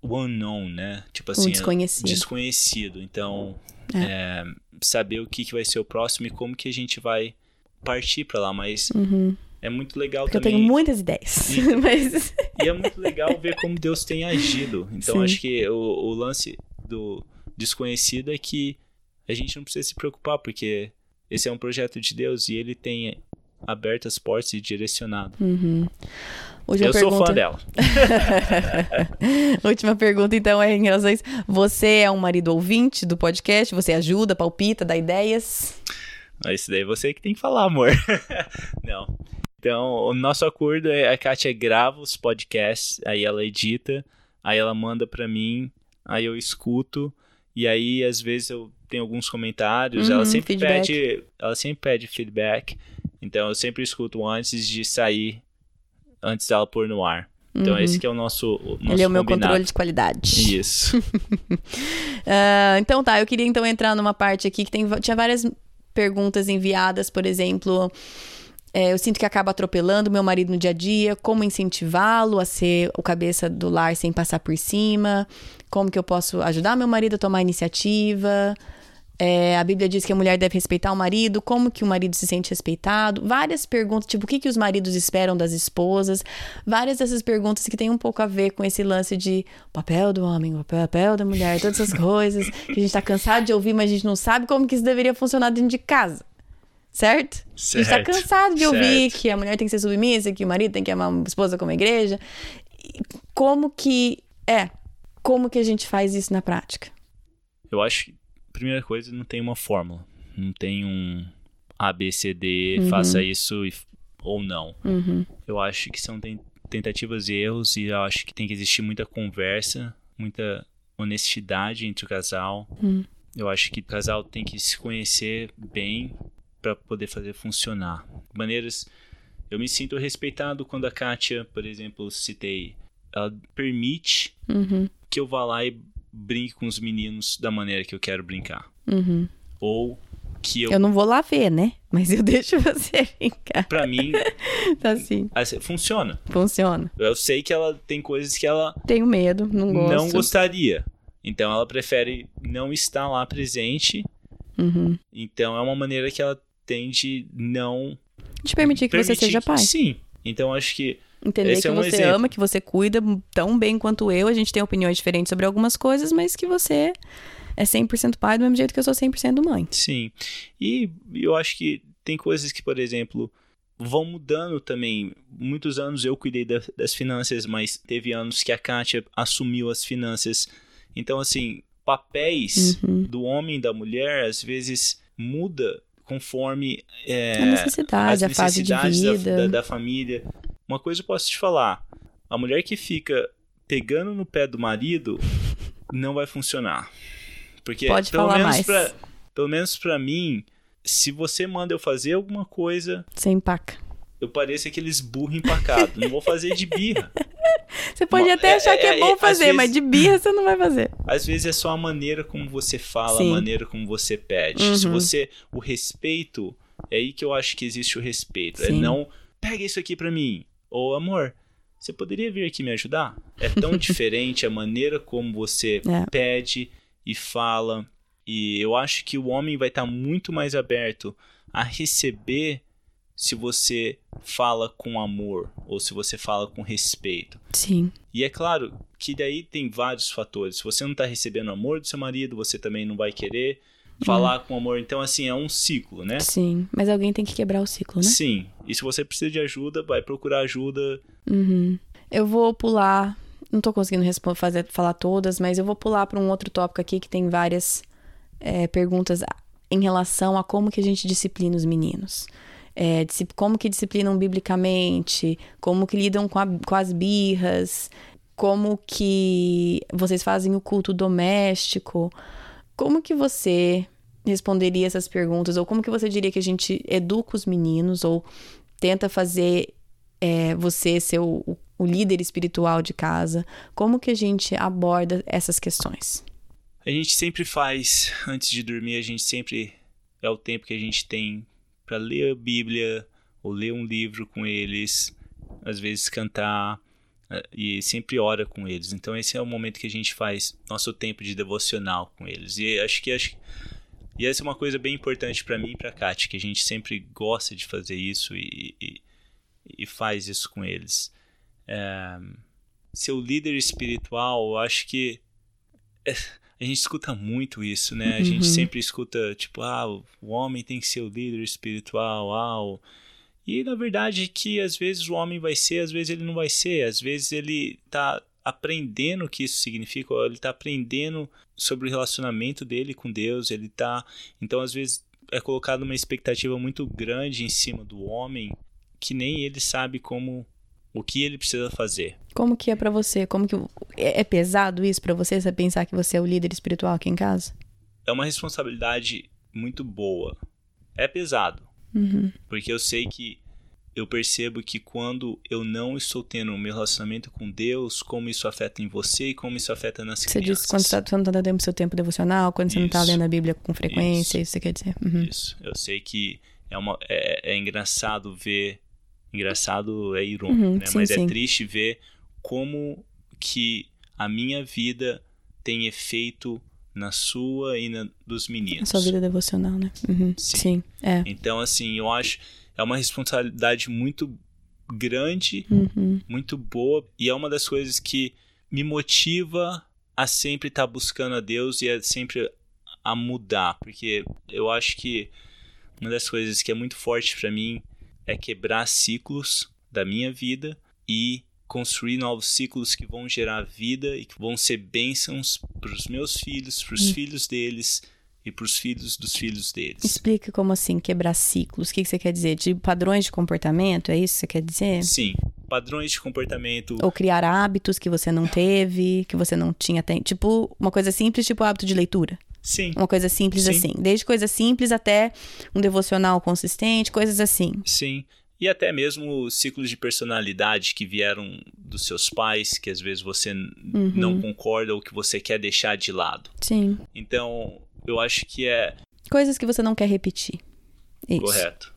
o unknown, né? Tipo assim, Um desconhecido. desconhecido. Então, é, saber o que, que vai ser o próximo e como que a gente vai partir pra lá, mas Uhum. é muito legal Porque eu também. tenho muitas ideias. Sim. Mas. E é muito legal ver como Deus tem agido. Então, Sim. acho que o, o lance do desconhecido é que a gente não precisa se preocupar, porque esse é um projeto de Deus e ele tem aberto as portas e direcionado. Uhum. Última Eu pergunta. sou fã dela. Última pergunta, então, é em relação a isso. Você é um marido ouvinte do podcast? Você ajuda, palpita, dá ideias? Mas Isso daí é você que tem que falar, amor. não. Então, o nosso acordo é a Kátia grava os podcasts, aí ela edita, aí ela manda pra mim, aí eu escuto, e aí às vezes eu tenho alguns comentários, Uhum, ela sempre feedback. pede, ela sempre pede feedback. Então eu sempre escuto antes de sair, antes dela pôr no ar. Então Uhum. esse que é o nosso, o nosso Ele é o meu combinado. controle de qualidade. Isso. Ah, então tá, eu queria então entrar numa parte aqui que tem, tinha várias perguntas enviadas, por exemplo. É, eu sinto que acaba atropelando meu marido no dia a dia. Como incentivá-lo a ser o cabeça do lar sem passar por cima? Como que eu posso ajudar meu marido a tomar iniciativa? É, a Bíblia diz que a mulher deve respeitar o marido, como que o marido se sente respeitado, várias perguntas, tipo, o que, que os maridos esperam das esposas, várias dessas perguntas que tem um pouco a ver com esse lance de papel do homem, papel da mulher, todas essas coisas que a gente tá cansado de ouvir, mas a gente não sabe como que isso deveria funcionar dentro de casa. Certo? Certo. A gente tá cansado de ouvir certo. que a mulher tem que ser submissa, que o marido tem que amar a esposa como a igreja. Como que. É. Como que a gente faz isso na prática? Eu acho que, primeira coisa, não tem uma fórmula. Não tem um A, B, C, D, Uhum. faça isso e- ou não. Uhum. Eu acho que são ten- tentativas e erros e eu acho que tem que existir muita conversa, muita honestidade entre o casal. Hum. Eu acho que o casal tem que se conhecer bem para poder fazer funcionar. Maneiras. Eu me sinto respeitado quando a Kátia, por exemplo, citei, ela permite Uhum. que eu vá lá e brinque com os meninos da maneira que eu quero brincar. Uhum. Ou que eu, Eu não vou lá ver, né? Mas eu deixo você brincar. pra mim, Tá assim. funciona. Funciona. Eu sei que ela tem coisas que ela Tenho medo, não gosto. não gostaria. Então ela prefere não estar lá presente. Uhum. Então é uma maneira que ela tem de não De permitir que você permitir seja que- pai. Sim. Então acho que Entender Esse que é um você exemplo. ama, que você cuida tão bem quanto eu. A gente tem opiniões diferentes sobre algumas coisas, mas que você é 100% pai do mesmo jeito que eu sou 100% mãe. sim. E eu acho que tem coisas que, por exemplo, vão mudando também. Muitos anos eu cuidei da- das finanças, mas teve anos que a Kátia assumiu as finanças. Então, assim, papéis Uhum. do homem e da mulher às vezes muda conforme é, a necessidade, as a fase de necessidades da- vida. Da, da família. Uma coisa eu posso te falar: a mulher que fica pegando no pé do marido não vai funcionar. Porque Pode pelo falar menos mais. Pra, pelo menos pra mim, se você manda eu fazer alguma coisa, Sem empaca. Eu pareço aqueles burro empacado. não vou fazer de birra. Você pode Uma- até é- achar que é, é- bom às fazer, vezes- mas de birra você não vai fazer. Às vezes é só a maneira como você fala, Sim. a maneira como você pede. Uhum. Se você. O respeito, é aí que eu acho que existe o respeito. É Sim. não. Pega isso aqui pra mim. Ou, amor, você poderia vir aqui me ajudar? É tão diferente a maneira como você É. pede e fala. E eu acho que o homem vai estar muito mais aberto a receber se você fala com amor ou se você fala com respeito. Sim. E é claro que daí tem vários fatores. Se você não tá recebendo amor do seu marido, você também não vai querer falar com amor. Então, assim, é um ciclo, né? Sim. Mas alguém tem que quebrar o ciclo, né? Sim. E se você precisa de ajuda, vai procurar ajuda. Uhum. Eu vou pular. Não tô conseguindo fazer, falar todas, mas eu vou pular para um outro tópico aqui que tem várias é, perguntas em relação a como que a gente disciplina os meninos. É, como que disciplinam biblicamente, como que lidam com, a- com as birras, como que vocês fazem o culto doméstico. Como que você responderia essas perguntas? Ou como que você diria que a gente educa os meninos? Ou tenta fazer é, você ser o- o líder espiritual de casa? Como que a gente aborda essas questões? A gente sempre faz, antes de dormir, a gente sempre. É o tempo que a gente tem para ler a Bíblia ou ler um livro com eles, às vezes cantar eh, e sempre ora com eles. Então esse é o momento que a gente faz nosso tempo de devocional com eles. E acho que acho e essa é uma coisa bem importante para mim e para Kátia, que a gente sempre gosta de fazer isso e, e, e faz isso com eles. É, ser o líder espiritual, eu acho que é, a gente escuta muito isso, né? A gente Uhum. sempre escuta, tipo, ah, o homem tem que ser o líder espiritual, ah, o... E na verdade que às vezes o homem vai ser, às vezes ele não vai ser, às vezes ele tá aprendendo o que isso significa, ou ele tá aprendendo sobre o relacionamento dele com Deus, ele tá, então às vezes é colocado uma expectativa muito grande em cima do homem que nem ele sabe como o que ele precisa fazer. Como que é pra você? Como que é é pesado isso pra você? Você pensar que você é o líder espiritual aqui em casa? É uma responsabilidade muito boa. É pesado, Uhum. porque eu sei que eu percebo que quando eu não estou tendo o meu relacionamento com Deus, como isso afeta em você e como isso afeta nas Você crianças. disse quando você você não tá dando seu tempo devocional, quando você não tá Isso. lendo a Bíblia com frequência, isso, você quer dizer? Uhum. Isso. Eu sei que é, uma, é, é engraçado ver. Engraçado é irônico, Uhum, né? sim, Mas sim. é triste ver como que a minha vida tem efeito na sua e na dos A meninos. sua vida devocional, né? Uhum. Sim. Sim. é. Então, assim, eu acho é uma responsabilidade muito grande, Uhum. muito boa, e é uma das coisas que me motiva a sempre estar buscando a Deus e a sempre a mudar, porque eu acho que uma das coisas que é muito forte pra mim é quebrar ciclos da minha vida e construir novos ciclos que vão gerar vida e que vão ser bênçãos para os meus filhos, para os filhos deles e para os filhos dos filhos deles. Explica como assim quebrar ciclos. O que, que você quer dizer? De padrões de comportamento? É isso que você quer dizer? Sim, padrões de comportamento. Ou criar hábitos que você não teve, que você não tinha. Tipo, uma coisa simples, tipo hábito de leitura. Sim, Uma coisa simples Sim. assim. Desde coisas simples até um devocional consistente, coisas assim. sim. E até mesmo ciclos de personalidade que vieram dos seus pais, que às vezes você Uhum. não concorda ou que você quer deixar de lado. Sim. Então, eu acho que é Coisas que você não quer repetir. Isso. correto.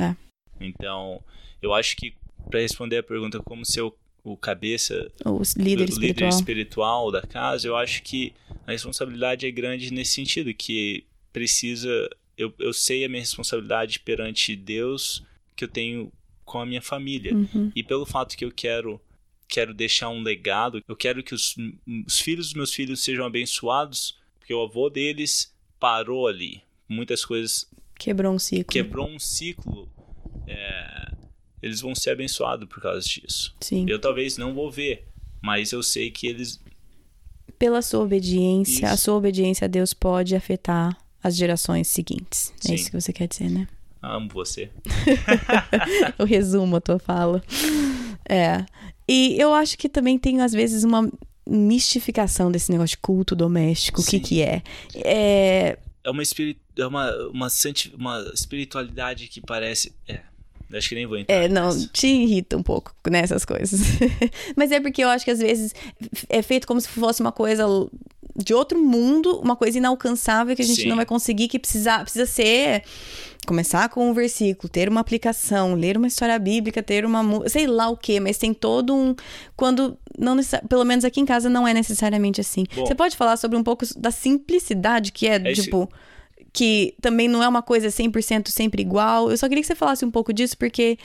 É. Então, eu acho que para responder a pergunta como ser o, o cabeça, O líder líder espiritual da casa, eu acho que a responsabilidade é grande nesse sentido, que precisa. Eu, eu sei a minha responsabilidade perante Deus que eu tenho com a minha família. Uhum. E pelo fato que eu quero quero deixar um legado, eu quero que os, os filhos dos meus filhos sejam abençoados, porque o avô deles parou ali. Muitas coisas Quebrou um ciclo. quebrou um ciclo. é, eles vão ser abençoados por causa disso. Sim. Eu talvez não vou ver, mas eu sei que eles Pela sua obediência, a Isso. sua obediência a Deus pode afetar as gerações seguintes. É Sim. isso que você quer dizer, né? amo você. Eu resumo a tua fala. É. E eu acho que também tem, às vezes, uma mistificação desse negócio de culto doméstico. O que que é? É... É uma, espiri é uma, uma, santi uma espiritualidade que parece. É. Acho que nem vou entrar. É, não, nessa. te irrita um pouco nessas coisas. Mas é porque eu acho que às vezes é feito como se fosse uma coisa de outro mundo, uma coisa inalcançável que a gente Sim. não vai conseguir, que precisa, precisa ser. Começar com um versículo, ter uma aplicação, ler uma história bíblica, ter uma. sei lá o quê, mas tem todo um. Quando. não Pelo menos aqui em casa não é necessariamente assim. Bom. Você pode falar sobre um pouco da simplicidade que é, É tipo que também não é uma coisa 100% sempre igual. Eu só queria que você falasse um pouco disso, porque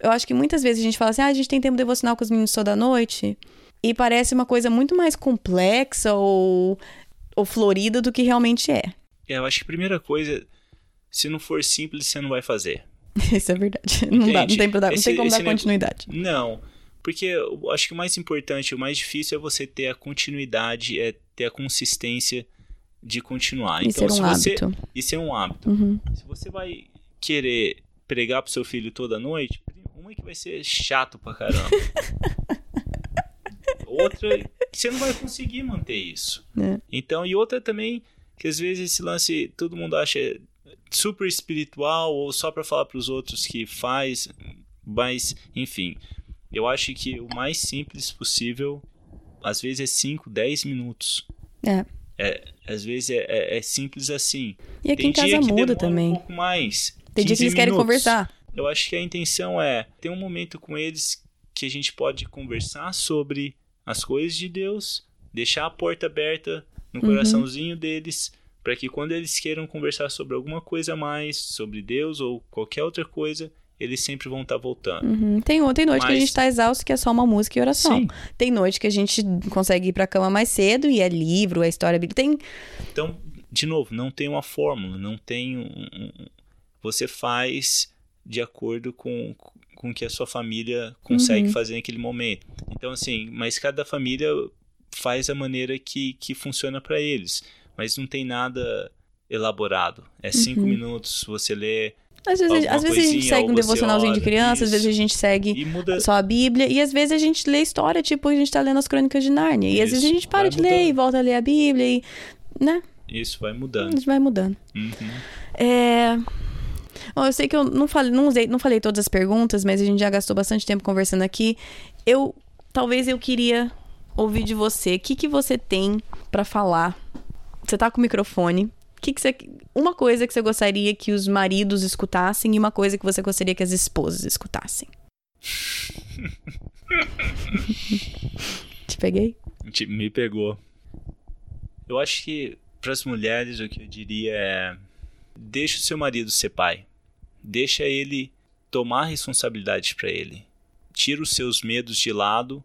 eu acho que muitas vezes a gente fala assim, ah, a gente tem tempo devocional com os meninos toda noite, e parece uma coisa muito mais complexa ou, ou florida do que realmente é. É, eu acho que a primeira coisa, se não for simples, você não vai fazer. Isso é verdade. Não, dá, não tem, pra dar, não Esse- tem como dar continuidade. Não, porque eu acho que o mais importante, o mais difícil é você ter a continuidade, é ter a consistência de continuar. E então, ser se um você hábito. e ser um hábito. Uhum. Se você vai querer pregar pro seu filho toda noite, uma é que vai ser chato pra caramba. outra que você não vai conseguir manter isso. É. Então, e outra também que às vezes esse lance todo mundo acha super espiritual ou só pra falar pros outros que faz, mas enfim, eu acho que o mais simples possível às vezes é 5, 10 minutos. É. É, às vezes é, é- é simples assim. E aqui em dia casa muda também. Um pouco mais. Tem dia que 15 eles querem minutos. conversar. Eu acho que a intenção é ter um momento com eles que a gente pode conversar sobre as coisas de Deus, deixar a porta aberta no Uhum. coraçãozinho deles, para que quando eles queiram conversar sobre alguma coisa a mais, sobre Deus ou qualquer outra coisa, eles sempre vão estar voltando. Uhum. Tem, tem noite que a Mas- gente tá exausto que é só uma música e oração. Sim. Tem noite que a gente consegue ir pra cama mais cedo e é livro, é história bíblica. Tem. Então, de novo, não tem uma fórmula, não tem um. um- você faz de acordo com com o que a sua família consegue Uhum. fazer naquele momento. Então, assim, mas cada família faz a maneira que, que funciona para eles. Mas não tem nada elaborado. É cinco Uhum. minutos, você lê Às vezes, Alguma às vezes a gente segue um devocionalzinho de criança, às isso. vezes a gente segue muda. só a Bíblia, e às vezes a gente lê história, tipo, a gente tá lendo as crônicas de Nárnia. E às vezes a Isso, gente para de ler mudando. e volta a ler a Bíblia, e. né? Isso vai A mudando. gente vai mudando. Uhum. É. Bom, eu sei que eu não falei, não, usei, não falei todas as perguntas, mas a gente já gastou bastante tempo conversando aqui. Eu. Talvez eu queria ouvir de você. O que, que você tem pra falar? Você tá com o microfone. Que, que você. Uma coisa que você gostaria que os maridos escutassem e uma coisa que você gostaria que as esposas escutassem. Te peguei? Te- Me pegou. Eu acho que para as mulheres o que eu diria é deixa o seu marido ser pai. Deixa ele tomar responsabilidade para ele. Tira os seus medos de lado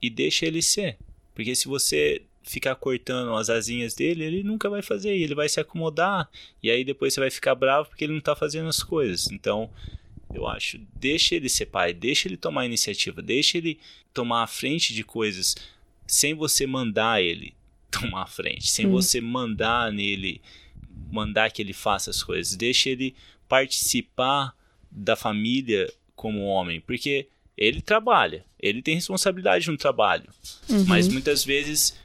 e deixa ele ser. Porque se você ficar cortando as asinhas dele, ele nunca vai fazer, ele vai se acomodar, e aí depois você vai ficar bravo porque ele não tá fazendo as coisas. Então, eu acho, deixa ele ser pai, deixa ele tomar a iniciativa, deixa ele tomar a frente de coisas sem você mandar ele tomar a frente, sem hum. você mandar nele, mandar que ele faça as coisas, deixa ele participar da família como homem, porque ele trabalha, ele tem responsabilidade no trabalho, uhum. mas muitas vezes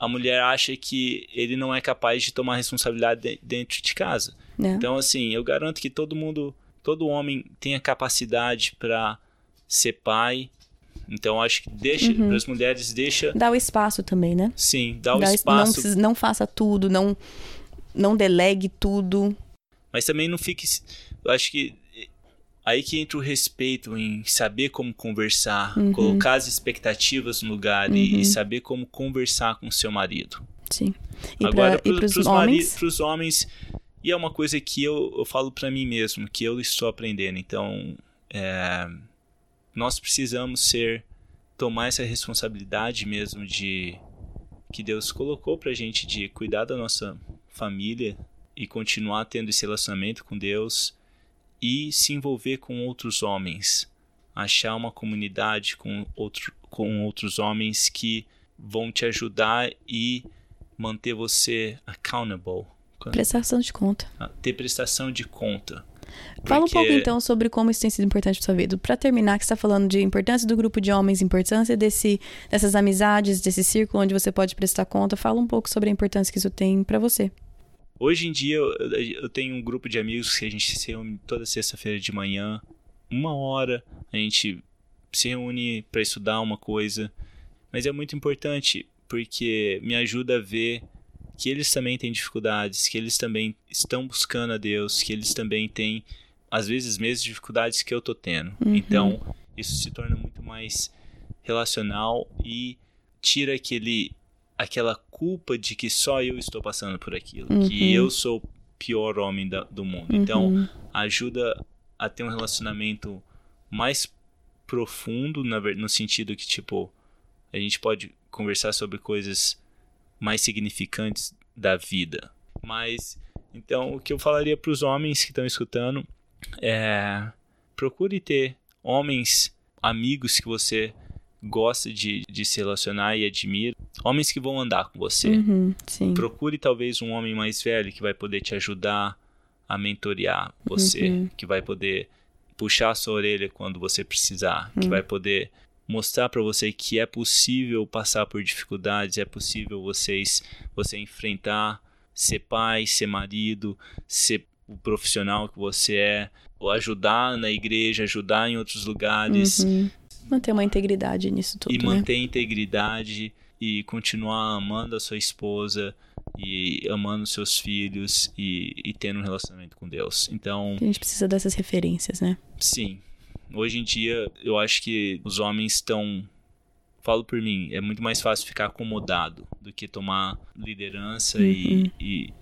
a mulher acha que ele não é capaz de tomar responsabilidade de, dentro de casa. É. Então, assim, eu garanto que todo mundo, todo homem tem a capacidade para ser pai. Então, acho que deixa, uhum. para as mulheres, deixa. Dá o espaço também, né? Sim, dá, dá o espaço. Não, não faça tudo, não, não delegue tudo. Mas também não fique. Eu acho que Aí que entra o respeito em saber como conversar, uhum. colocar as expectativas no lugar uhum. e, saber como conversar com seu marido. Sim. E Agora, para os homens? Para os homens, e é uma coisa que eu, eu falo para mim mesmo, que eu estou aprendendo. Então, é, nós precisamos ser, tomar essa responsabilidade mesmo de que Deus colocou para gente de cuidar da nossa família e continuar tendo esse relacionamento com Deus e se envolver com outros homens, achar uma comunidade com, outro, com outros homens que vão te ajudar e manter você accountable. Prestação de conta. Ah, ter prestação de conta. Fala um pouco então sobre como isso tem sido importante para sua vida. Para terminar, que está falando de importância do grupo de homens, importância desse, dessas amizades, desse círculo onde você pode prestar conta. Fala um pouco sobre a importância que isso tem para você. Hoje em dia eu, eu tenho um grupo de amigos que a gente se reúne toda sexta-feira de manhã, uma hora, a gente se reúne para estudar uma coisa, mas é muito importante porque me ajuda a ver que eles também têm dificuldades, que eles também estão buscando a Deus, que eles também têm às vezes mesmas dificuldades que eu tô tendo. Uhum. Então, isso se torna muito mais relacional e tira aquele aquela culpa de que só eu estou passando por aquilo, uhum. que eu sou o pior homem da, do mundo. Uhum. Então, ajuda a ter um relacionamento mais profundo, na, no sentido que, tipo, a gente pode conversar sobre coisas mais significantes da vida. Mas, então, o que eu falaria para os homens que estão escutando é procure ter homens, amigos que você gosta de, de se relacionar e admira. Homens que vão andar com você. Uhum, Procure talvez um homem mais velho que vai poder te ajudar a mentorear você, uhum. que vai poder puxar a sua orelha quando você precisar, uhum. que vai poder mostrar para você que é possível passar por dificuldades, é possível vocês você enfrentar, ser pai, ser marido, ser o profissional que você é, ou ajudar na igreja, ajudar em outros lugares, uhum. Manter uma integridade nisso tudo. E né? manter integridade e continuar amando a sua esposa e amando seus filhos e, e tendo um relacionamento com Deus. Então. A gente precisa dessas referências, né? Sim. Hoje em dia, eu acho que os homens estão. Falo por mim, é muito mais fácil ficar acomodado do que tomar liderança uhum. e, e.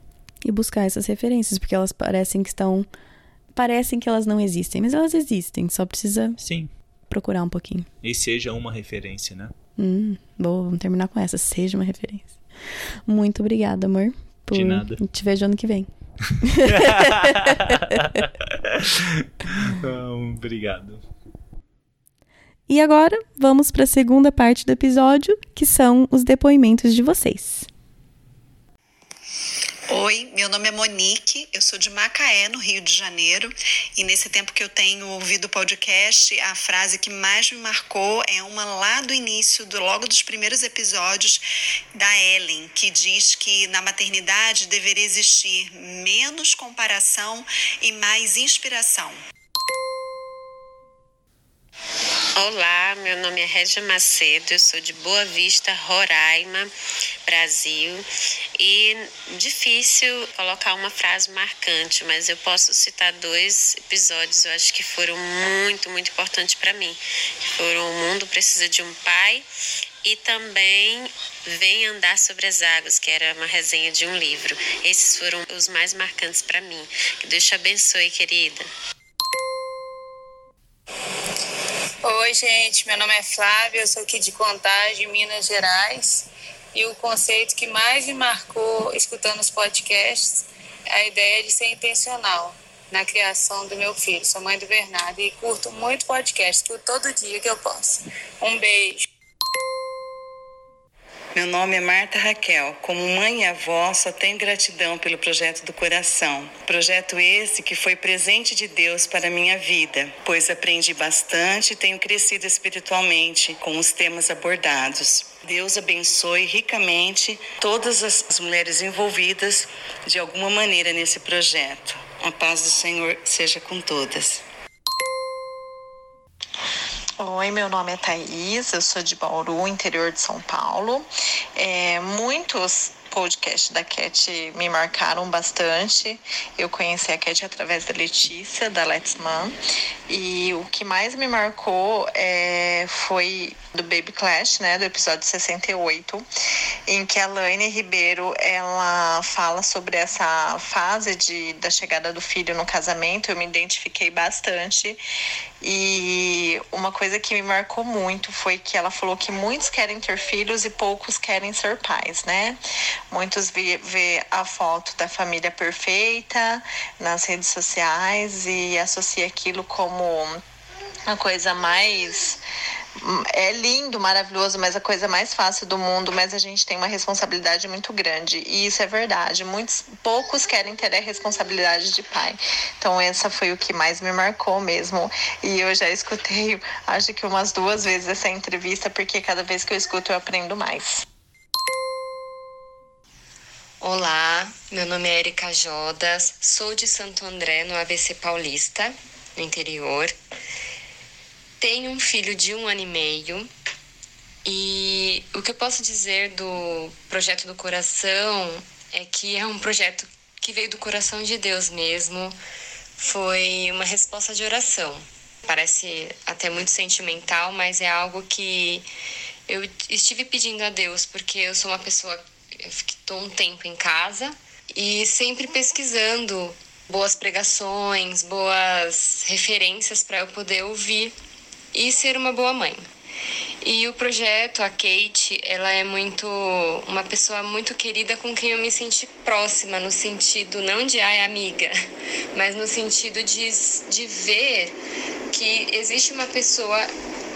E buscar essas referências, porque elas parecem que estão. Parecem que elas não existem, mas elas existem, só precisa. Sim procurar um pouquinho. E seja uma referência, né? Hum, bom, vamos terminar com essa. Seja uma referência. Muito obrigada, amor. Por... De nada. Te vejo ano que vem. obrigado. E agora, vamos para a segunda parte do episódio, que são os depoimentos de vocês. Oi, meu nome é Monique, eu sou de Macaé, no Rio de Janeiro, e nesse tempo que eu tenho ouvido o podcast, a frase que mais me marcou é uma lá do início, do logo dos primeiros episódios da Ellen, que diz que na maternidade deveria existir menos comparação e mais inspiração. Olá, meu nome é Regia Macedo, eu sou de Boa Vista, Roraima, Brasil. E difícil colocar uma frase marcante, mas eu posso citar dois episódios, eu acho que foram muito, muito importantes para mim. foram O Mundo Precisa de um Pai e também Vem Andar Sobre as Águas, que era uma resenha de um livro. Esses foram os mais marcantes para mim. Que Deus te abençoe, querida. Oi, gente. Meu nome é Flávia, eu sou aqui de Contagem, Minas Gerais. E o conceito que mais me marcou escutando os podcasts é a ideia de ser intencional na criação do meu filho. Sou mãe do Bernardo e curto muito podcast, escuto todo dia que eu posso. Um beijo. Meu nome é Marta Raquel. Como mãe e avó, só tenho gratidão pelo projeto do coração. Projeto esse que foi presente de Deus para a minha vida, pois aprendi bastante e tenho crescido espiritualmente com os temas abordados. Deus abençoe ricamente todas as mulheres envolvidas de alguma maneira nesse projeto. A paz do Senhor seja com todas. Oi, meu nome é Thaís, eu sou de Bauru, interior de São Paulo. É, muitos podcasts da Cat me marcaram bastante. Eu conheci a Cat através da Letícia, da Let's Man. E o que mais me marcou é, foi do Baby Clash, né, do episódio 68, em que a Laine Ribeiro ela fala sobre essa fase de, da chegada do filho no casamento. Eu me identifiquei bastante e uma coisa que me marcou muito foi que ela falou que muitos querem ter filhos e poucos querem ser pais, né? Muitos vê, a foto da família perfeita nas redes sociais e associa aquilo como a coisa mais é lindo, maravilhoso, mas a coisa mais fácil do mundo, mas a gente tem uma responsabilidade muito grande. E isso é verdade. Muitos poucos querem ter a responsabilidade de pai. Então essa foi o que mais me marcou mesmo. E eu já escutei, acho que umas duas vezes essa entrevista, porque cada vez que eu escuto eu aprendo mais. Olá, meu nome é Erika Jodas, sou de Santo André, no ABC Paulista, no interior. Tenho um filho de um ano e meio e o que eu posso dizer do projeto do coração é que é um projeto que veio do coração de Deus mesmo. Foi uma resposta de oração. Parece até muito sentimental, mas é algo que eu estive pedindo a Deus porque eu sou uma pessoa que estou um tempo em casa e sempre pesquisando boas pregações, boas referências para eu poder ouvir e ser uma boa mãe. E o projeto, a Kate, ela é muito uma pessoa muito querida com quem eu me senti próxima, no sentido não de ai amiga, mas no sentido de, de ver que existe uma pessoa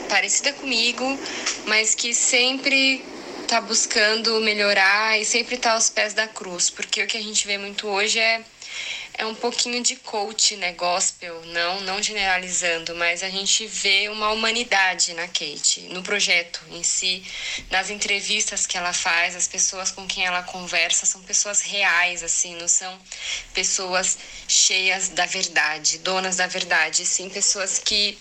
parecida comigo, mas que sempre está buscando melhorar e sempre está aos pés da cruz, porque o que a gente vê muito hoje é é um pouquinho de coach, né, gospel, não, não generalizando, mas a gente vê uma humanidade na Kate, no projeto em si, nas entrevistas que ela faz, as pessoas com quem ela conversa são pessoas reais, assim, não são pessoas cheias da verdade, donas da verdade, sim, pessoas que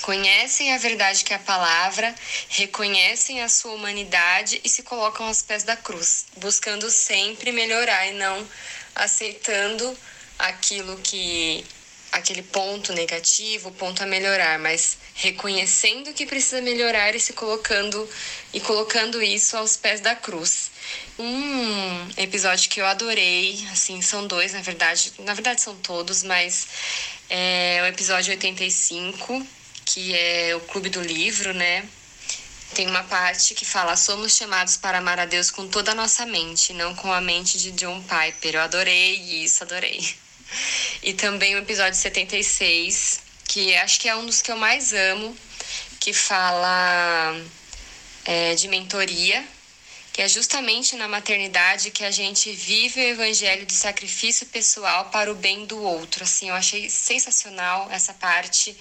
conhecem a verdade que é a palavra, reconhecem a sua humanidade e se colocam aos pés da cruz, buscando sempre melhorar e não aceitando aquilo que aquele ponto negativo, ponto a melhorar, mas reconhecendo que precisa melhorar e se colocando e colocando isso aos pés da cruz. Um episódio que eu adorei, assim, são dois, na verdade, na verdade são todos, mas é o episódio 85, que é o Clube do Livro, né? Tem uma parte que fala: somos chamados para amar a Deus com toda a nossa mente, não com a mente de John Piper. Eu adorei isso, adorei. E também o episódio 76, que acho que é um dos que eu mais amo, que fala é, de mentoria é justamente na maternidade que a gente vive o evangelho de sacrifício pessoal para o bem do outro. Assim, eu achei sensacional essa parte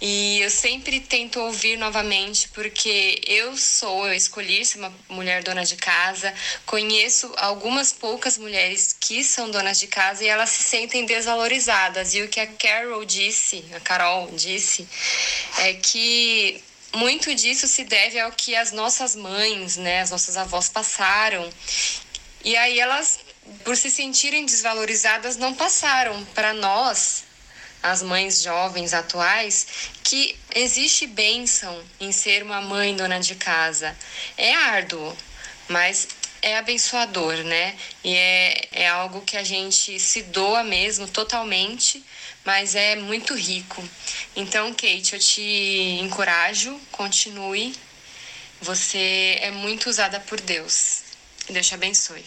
e eu sempre tento ouvir novamente porque eu sou, eu escolhi ser uma mulher dona de casa, conheço algumas poucas mulheres que são donas de casa e elas se sentem desvalorizadas. E o que a Carol disse, a Carol disse, é que muito disso se deve ao que as nossas mães, né, as nossas avós passaram. E aí elas, por se sentirem desvalorizadas, não passaram para nós as mães jovens atuais que existe bênção em ser uma mãe dona de casa. É árduo, mas é abençoador, né? E é, é algo que a gente se doa mesmo totalmente, mas é muito rico. Então, Kate, eu te encorajo, continue. Você é muito usada por Deus. Deus te abençoe.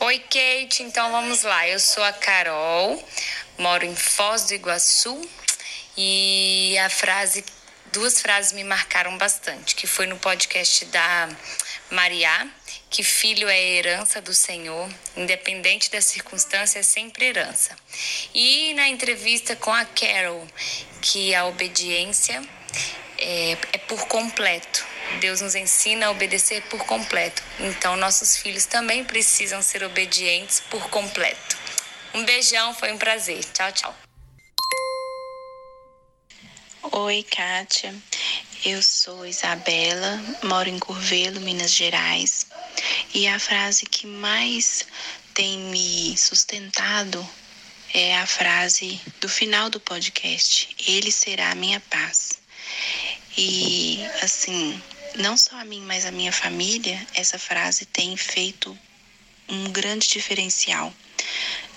Oi, Kate. Então vamos lá. Eu sou a Carol, moro em Foz do Iguaçu e a frase, duas frases me marcaram bastante, que foi no podcast da Mariá, que filho é herança do Senhor, independente da circunstância, é sempre herança. E na entrevista com a Carol, que a obediência é, é por completo. Deus nos ensina a obedecer por completo. Então, nossos filhos também precisam ser obedientes por completo. Um beijão, foi um prazer. Tchau, tchau. Oi, Kátia. Eu sou Isabela, moro em Curvelo, Minas Gerais. E a frase que mais tem me sustentado é a frase do final do podcast: Ele será a minha paz. E assim, não só a mim, mas a minha família, essa frase tem feito um grande diferencial.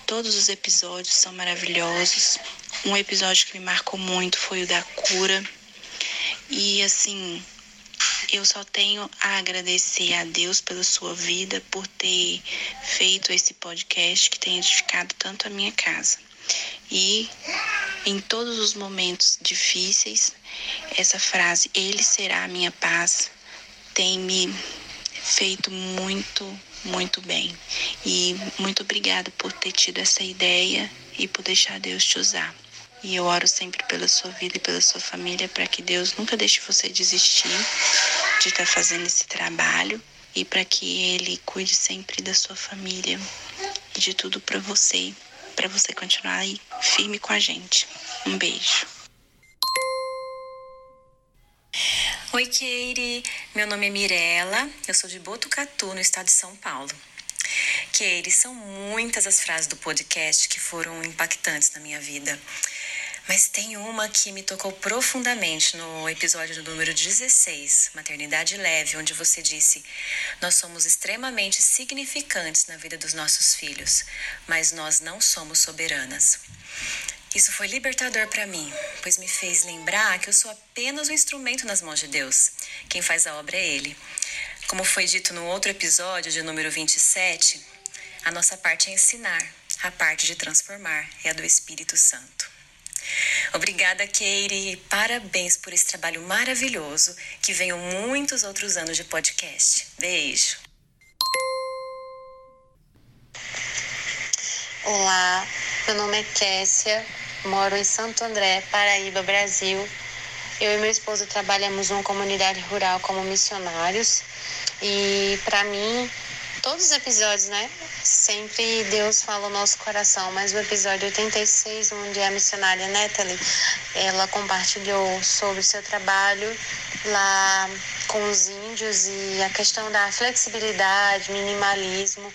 Todos os episódios são maravilhosos. Um episódio que me marcou muito foi o da cura. E assim, eu só tenho a agradecer a Deus pela sua vida, por ter feito esse podcast que tem edificado tanto a minha casa. E em todos os momentos difíceis, essa frase, Ele será a minha paz, tem me feito muito, muito bem. E muito obrigada por ter tido essa ideia e por deixar Deus te usar. E eu oro sempre pela sua vida e pela sua família para que Deus nunca deixe você desistir de estar fazendo esse trabalho e para que Ele cuide sempre da sua família e de tudo para você para você continuar aí firme com a gente. Um beijo. Oi, Keire. Meu nome é Mirella. Eu sou de Botucatu, no estado de São Paulo. Keire, são muitas as frases do podcast que foram impactantes na minha vida. Mas tem uma que me tocou profundamente no episódio do número 16, Maternidade Leve, onde você disse: Nós somos extremamente significantes na vida dos nossos filhos, mas nós não somos soberanas. Isso foi libertador para mim, pois me fez lembrar que eu sou apenas um instrumento nas mãos de Deus. Quem faz a obra é Ele. Como foi dito no outro episódio, de número 27, a nossa parte é ensinar, a parte de transformar é a do Espírito Santo. Obrigada, Keire, parabéns por esse trabalho maravilhoso. Que venham muitos outros anos de podcast. Beijo. Olá, meu nome é Kessia, moro em Santo André, Paraíba, Brasil. Eu e meu esposo trabalhamos numa comunidade rural como missionários e para mim todos os episódios, né? Sempre Deus fala o nosso coração, mas o episódio 86, onde a missionária Natalie, ela compartilhou sobre o seu trabalho lá com os índios e a questão da flexibilidade, minimalismo,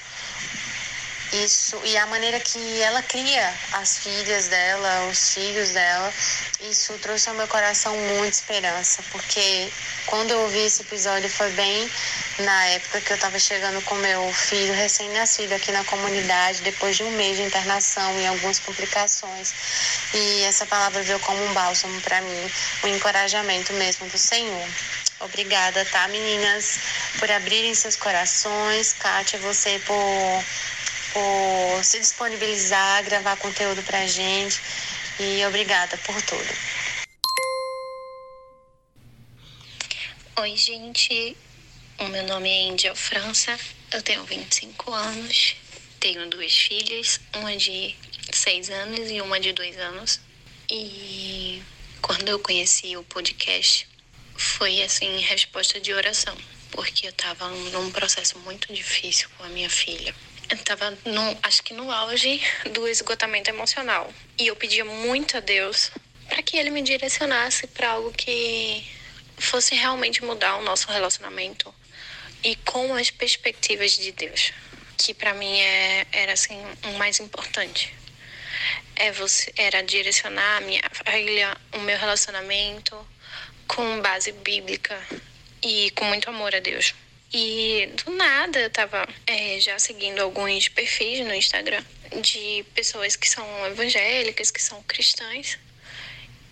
isso e a maneira que ela cria as filhas dela, os filhos dela, isso trouxe ao meu coração muita esperança, porque quando eu ouvi esse episódio foi bem na época que eu estava chegando com meu filho recém-nascido aqui na comunidade, depois de um mês de internação e algumas complicações. E essa palavra veio como um bálsamo para mim, um encorajamento mesmo do Senhor. Obrigada, tá, meninas, por abrirem seus corações. Kátia, você por por se disponibilizar, gravar conteúdo pra gente. E obrigada por tudo. Oi, gente. O meu nome é Índia França. Eu tenho 25 anos. Tenho duas filhas, uma de 6 anos e uma de 2 anos. E quando eu conheci o podcast, foi assim, resposta de oração, porque eu tava num processo muito difícil com a minha filha eu tava no, acho que no auge do esgotamento emocional. E eu pedia muito a Deus para que ele me direcionasse para algo que fosse realmente mudar o nosso relacionamento e com as perspectivas de Deus, que para mim é, era assim o mais importante. é você, era direcionar a minha família, o meu relacionamento com base bíblica e com muito amor a Deus. E do nada eu tava é, já seguindo alguns perfis no Instagram de pessoas que são evangélicas, que são cristãs.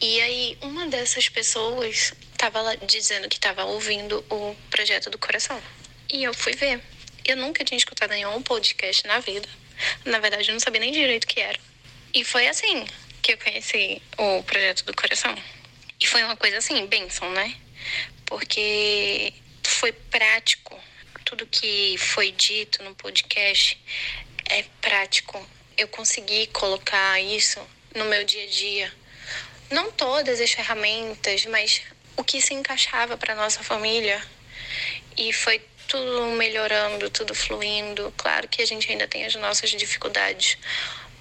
E aí uma dessas pessoas tava dizendo que estava ouvindo o projeto do coração. E eu fui ver. Eu nunca tinha escutado nenhum podcast na vida. Na verdade, eu não sabia nem direito o que era. E foi assim que eu conheci o projeto do coração. E foi uma coisa assim, bênção, né? Porque foi prático. Tudo que foi dito no podcast é prático. Eu consegui colocar isso no meu dia a dia. Não todas as ferramentas, mas o que se encaixava para nossa família. E foi tudo melhorando, tudo fluindo. Claro que a gente ainda tem as nossas dificuldades,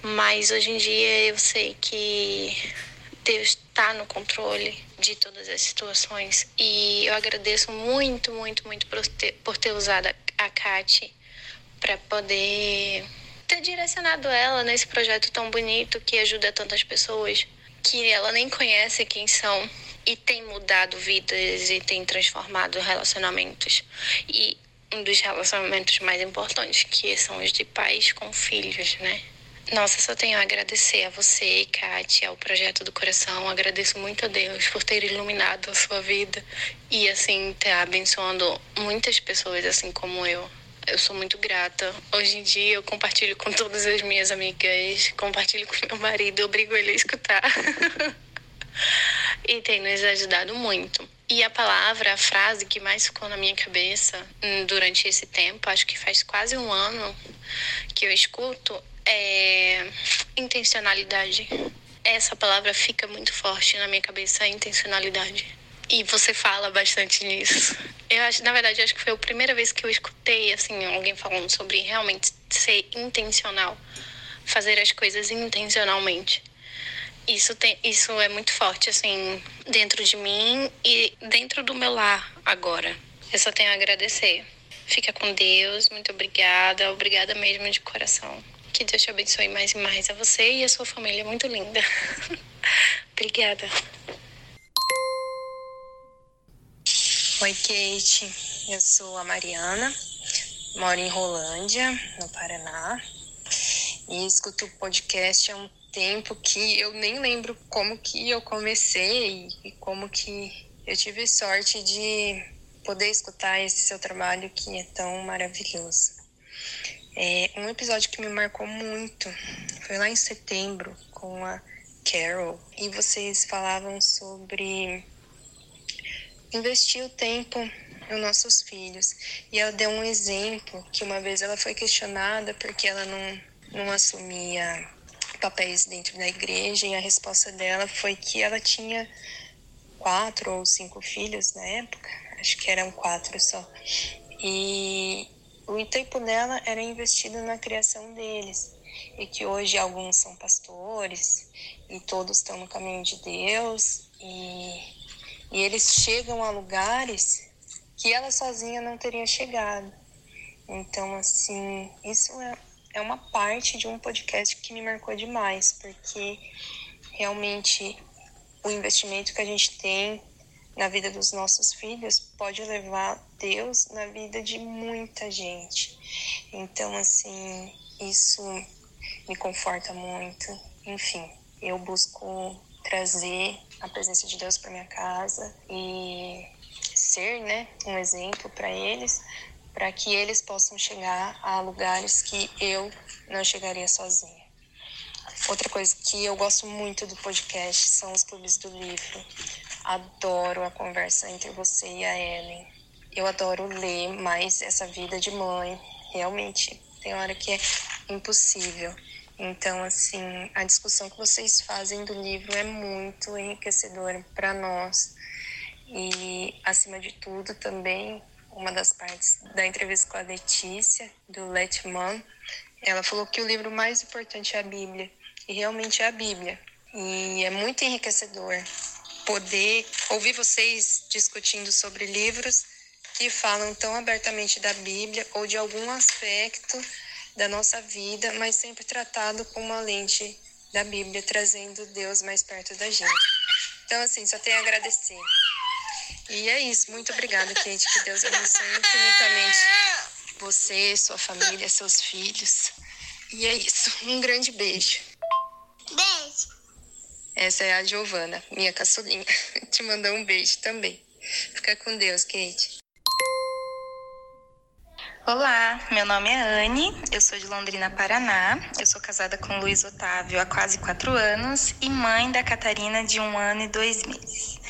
mas hoje em dia eu sei que Deus está no controle de todas as situações e eu agradeço muito, muito, muito por ter, por ter usado a, Kate para poder ter direcionado ela nesse projeto tão bonito que ajuda tantas pessoas que ela nem conhece quem são e tem mudado vidas e tem transformado relacionamentos. E um dos relacionamentos mais importantes, que são os de pais com filhos, né? Nossa, só tenho a agradecer a você, Kátia, ao Projeto do Coração. Agradeço muito a Deus por ter iluminado a sua vida e, assim, ter abençoando muitas pessoas, assim como eu. Eu sou muito grata. Hoje em dia eu compartilho com todas as minhas amigas, compartilho com meu marido, obrigo ele a escutar. e tem nos ajudado muito. E a palavra, a frase que mais ficou na minha cabeça hum, durante esse tempo, acho que faz quase um ano que eu escuto, é intencionalidade. Essa palavra fica muito forte na minha cabeça, intencionalidade. E você fala bastante nisso. Eu acho, na verdade, acho que foi a primeira vez que eu escutei assim alguém falando sobre realmente ser intencional, fazer as coisas intencionalmente. Isso tem, isso é muito forte assim dentro de mim e dentro do meu lar agora. Eu só tenho a agradecer. Fica com Deus, muito obrigada, obrigada mesmo de coração. Que Deus te abençoe mais e mais a você e a sua família muito linda. obrigada. Oi, Kate. Eu sou a Mariana, moro em Rolândia, no Paraná, e escuto o podcast há um tempo que eu nem lembro como que eu comecei e como que eu tive sorte de poder escutar esse seu trabalho que é tão maravilhoso. É, um episódio que me marcou muito foi lá em setembro com a Carol e vocês falavam sobre investir o tempo nos nossos filhos. E ela deu um exemplo que uma vez ela foi questionada porque ela não, não assumia papéis dentro da igreja e a resposta dela foi que ela tinha quatro ou cinco filhos na época, acho que eram quatro só. E o tempo dela era investido na criação deles. E que hoje alguns são pastores e todos estão no caminho de Deus e, e eles chegam a lugares que ela sozinha não teria chegado. Então, assim, isso é, é uma parte de um podcast que me marcou demais, porque realmente o investimento que a gente tem na vida dos nossos filhos pode levar Deus na vida de muita gente. Então, assim, isso me conforta muito. Enfim, eu busco trazer a presença de Deus para minha casa e ser, né, um exemplo para eles, para que eles possam chegar a lugares que eu não chegaria sozinha. Outra coisa que eu gosto muito do podcast são os clubes do livro. Adoro a conversa entre você e a Ellen. Eu adoro ler mais essa vida de mãe. Realmente, tem hora que é impossível. Então, assim, a discussão que vocês fazem do livro é muito enriquecedora para nós. E, acima de tudo, também uma das partes da entrevista com a Letícia, do Letman, ela falou que o livro mais importante é a Bíblia. E realmente é a Bíblia. E é muito enriquecedor poder ouvir vocês discutindo sobre livros que falam tão abertamente da Bíblia ou de algum aspecto da nossa vida, mas sempre tratado com uma lente da Bíblia, trazendo Deus mais perto da gente. Então, assim, só tenho a agradecer. E é isso. Muito obrigada, Kate. Que Deus abençoe infinitamente você, sua família, seus filhos. E é isso. Um grande beijo. Beijo. Essa é a Giovana, minha caçulinha. Te mandou um beijo também. Fica com Deus, Kate. Olá, meu nome é Anne, eu sou de Londrina, Paraná. Eu sou casada com Luiz Otávio há quase quatro anos e mãe da Catarina de um ano e dois meses.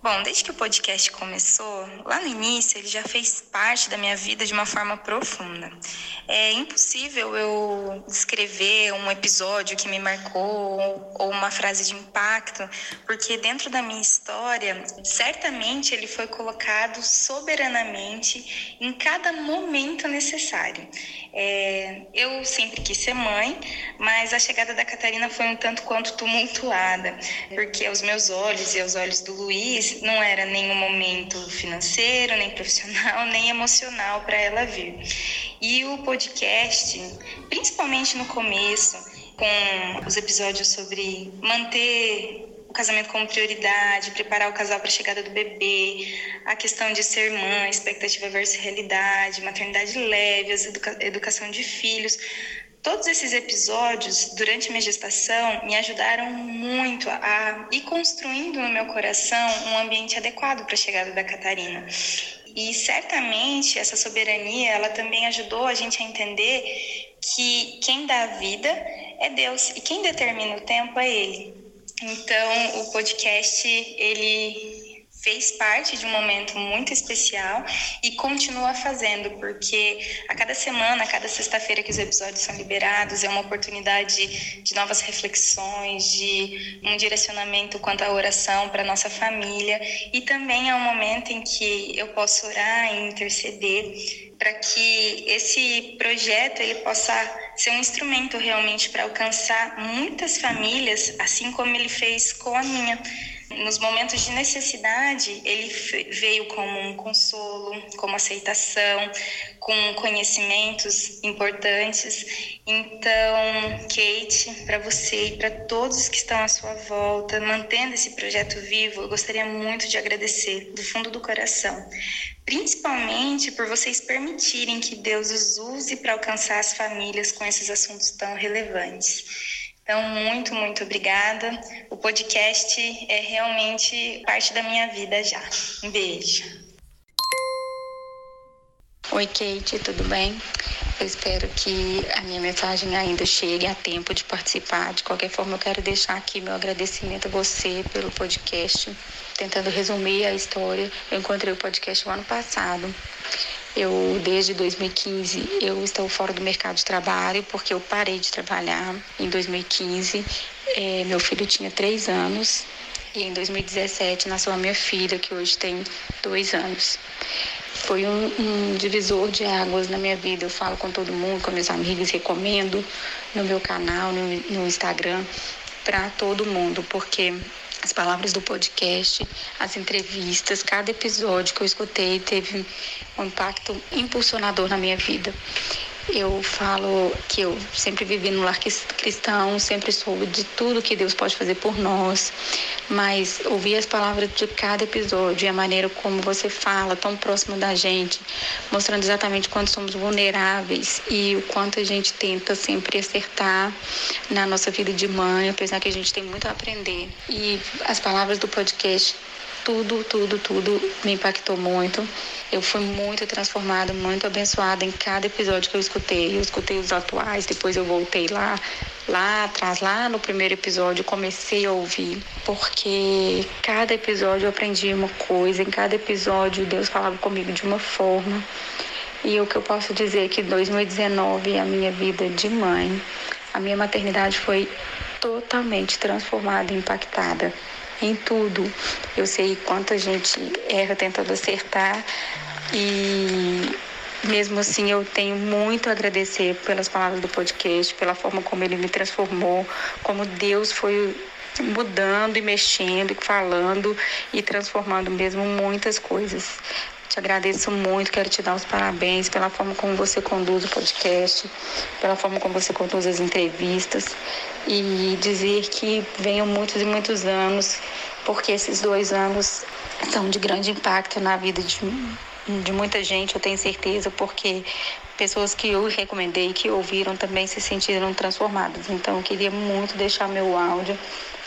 Bom, desde que o podcast começou, lá no início ele já fez parte da minha vida de uma forma profunda. É impossível eu descrever um episódio que me marcou ou uma frase de impacto, porque dentro da minha história, certamente ele foi colocado soberanamente em cada momento necessário. É, eu sempre quis ser mãe, mas a chegada da Catarina foi um tanto quanto tumultuada, porque aos meus olhos e aos olhos do Luiz não era nenhum momento financeiro, nem profissional, nem emocional para ela vir. E o podcast, principalmente no começo, com os episódios sobre manter o casamento como prioridade, preparar o casal para a chegada do bebê, a questão de ser mãe, expectativa versus realidade, maternidade leve, educa educação de filhos. Todos esses episódios, durante minha gestação, me ajudaram muito a ir construindo no meu coração um ambiente adequado para a chegada da Catarina. E certamente essa soberania, ela também ajudou a gente a entender que quem dá a vida é Deus e quem determina o tempo é Ele. Então, o podcast, ele fez parte de um momento muito especial e continua fazendo, porque a cada semana, a cada sexta-feira que os episódios são liberados, é uma oportunidade de novas reflexões, de um direcionamento quanto à oração para nossa família. E também é um momento em que eu posso orar e interceder para que esse projeto ele possa ser um instrumento realmente para alcançar muitas famílias, assim como ele fez com a minha nos momentos de necessidade, ele veio como um consolo, como aceitação, com conhecimentos importantes. Então, Kate, para você e para todos que estão à sua volta, mantendo esse projeto vivo, eu gostaria muito de agradecer do fundo do coração, principalmente por vocês permitirem que Deus os use para alcançar as famílias com esses assuntos tão relevantes. Então, muito, muito obrigada. O podcast é realmente parte da minha vida já. Um beijo. Oi, Kate, tudo bem? Eu espero que a minha mensagem ainda chegue a tempo de participar. De qualquer forma, eu quero deixar aqui meu agradecimento a você pelo podcast. Tentando resumir a história, eu encontrei o podcast o ano passado eu, desde 2015, eu estou fora do mercado de trabalho porque eu parei de trabalhar em 2015. É, meu filho tinha três anos e em 2017 nasceu a minha filha, que hoje tem dois anos. Foi um, um divisor de águas na minha vida. Eu falo com todo mundo, com meus amigos, recomendo no meu canal, no, no Instagram, para todo mundo, porque as palavras do podcast, as entrevistas, cada episódio que eu escutei teve um impacto impulsionador na minha vida. Eu falo que eu sempre vivi no lar cristão, sempre soube de tudo que Deus pode fazer por nós, mas ouvir as palavras de cada episódio e a maneira como você fala, tão próximo da gente, mostrando exatamente quanto somos vulneráveis e o quanto a gente tenta sempre acertar na nossa vida de mãe, apesar que a gente tem muito a aprender. E as palavras do podcast tudo, tudo, tudo me impactou muito. Eu fui muito transformada, muito abençoada em cada episódio que eu escutei. Eu escutei os atuais, depois eu voltei lá, lá atrás, lá no primeiro episódio, comecei a ouvir, porque cada episódio eu aprendi uma coisa, em cada episódio Deus falava comigo de uma forma. E o que eu posso dizer é que 2019, a minha vida de mãe, a minha maternidade foi totalmente transformada, impactada em tudo. Eu sei quanta gente erra tentando acertar e mesmo assim eu tenho muito a agradecer pelas palavras do podcast, pela forma como ele me transformou, como Deus foi mudando e mexendo e falando e transformando mesmo muitas coisas. Te agradeço muito, quero te dar os parabéns pela forma como você conduz o podcast, pela forma como você conduz as entrevistas e dizer que venham muitos e muitos anos, porque esses dois anos são de grande impacto na vida de, de muita gente, eu tenho certeza, porque pessoas que eu recomendei, que ouviram também se sentiram transformadas. Então, eu queria muito deixar meu áudio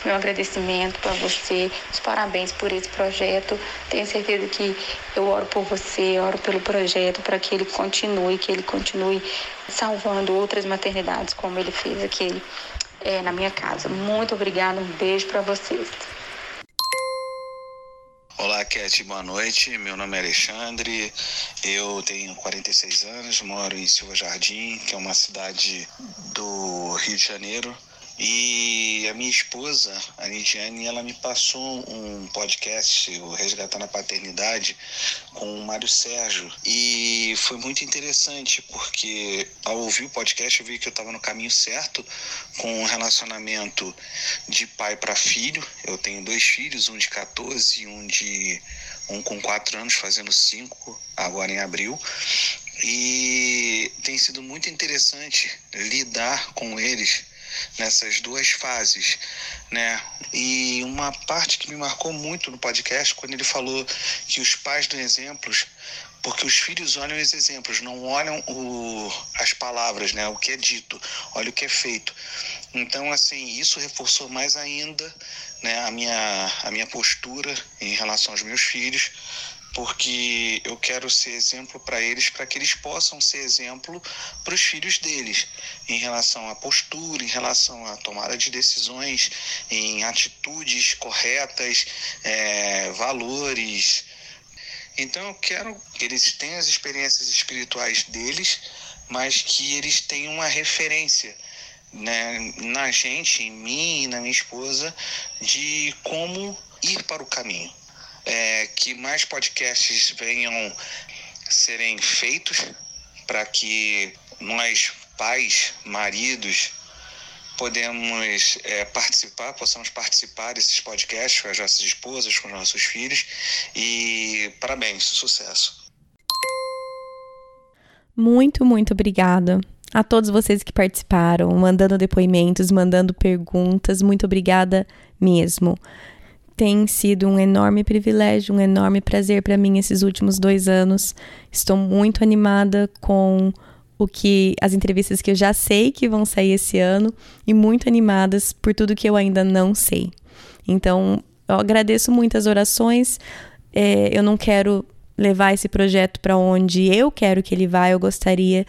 meu agradecimento para você, os parabéns por esse projeto. Tenho certeza que eu oro por você, oro pelo projeto para que ele continue, que ele continue salvando outras maternidades como ele fez aqui é, na minha casa. Muito obrigada, um beijo para vocês. Olá, Cat, boa noite. Meu nome é Alexandre, eu tenho 46 anos, moro em Silva Jardim, que é uma cidade do Rio de Janeiro. E a minha esposa, a Lidiane, ela me passou um podcast, o Resgatando a Paternidade, com o Mário Sérgio. E foi muito interessante, porque ao ouvir o podcast eu vi que eu estava no caminho certo com um relacionamento de pai para filho. Eu tenho dois filhos, um de 14 e um de um com 4 anos, fazendo 5 agora em abril. E tem sido muito interessante lidar com eles nessas duas fases, né? E uma parte que me marcou muito no podcast quando ele falou que os pais dão exemplos porque os filhos olham os exemplos, não olham o, as palavras, né? O que é dito, olha o que é feito. Então, assim, isso reforçou mais ainda, né? A minha a minha postura em relação aos meus filhos porque eu quero ser exemplo para eles, para que eles possam ser exemplo para os filhos deles, em relação à postura, em relação à tomada de decisões, em atitudes corretas, é, valores. Então eu quero que eles tenham as experiências espirituais deles, mas que eles tenham uma referência. Né, na gente, em mim e na minha esposa, de como ir para o caminho é, que mais podcasts venham serem feitos para que nós, pais, maridos, podemos é, participar, possamos participar desses podcasts com as nossas esposas, com os nossos filhos. E parabéns, sucesso. Muito, muito obrigada a todos vocês que participaram, mandando depoimentos, mandando perguntas. Muito obrigada mesmo tem sido um enorme privilégio, um enorme prazer para mim esses últimos dois anos. Estou muito animada com o que as entrevistas que eu já sei que vão sair esse ano e muito animadas por tudo que eu ainda não sei. Então, eu agradeço muito as orações. É, eu não quero levar esse projeto para onde eu quero que ele vá. Eu gostaria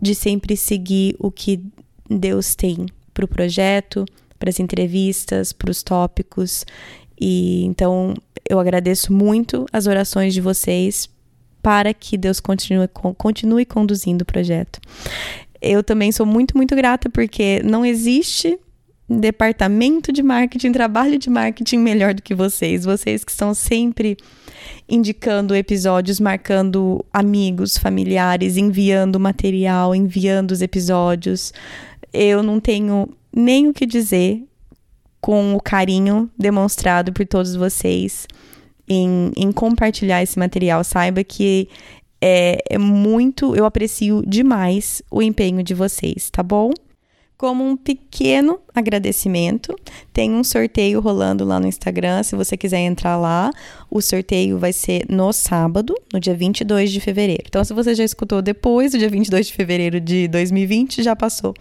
de sempre seguir o que Deus tem para o projeto, para as entrevistas, para os tópicos. E então eu agradeço muito as orações de vocês para que Deus continue, continue conduzindo o projeto. Eu também sou muito, muito grata porque não existe departamento de marketing, trabalho de marketing melhor do que vocês. Vocês que estão sempre indicando episódios, marcando amigos, familiares, enviando material, enviando os episódios. Eu não tenho nem o que dizer com o carinho demonstrado por todos vocês em, em compartilhar esse material. Saiba que é, é muito, eu aprecio demais o empenho de vocês, tá bom? como um pequeno agradecimento. Tem um sorteio rolando lá no Instagram, se você quiser entrar lá. O sorteio vai ser no sábado, no dia 22 de fevereiro. Então, se você já escutou depois do dia 22 de fevereiro de 2020, já passou.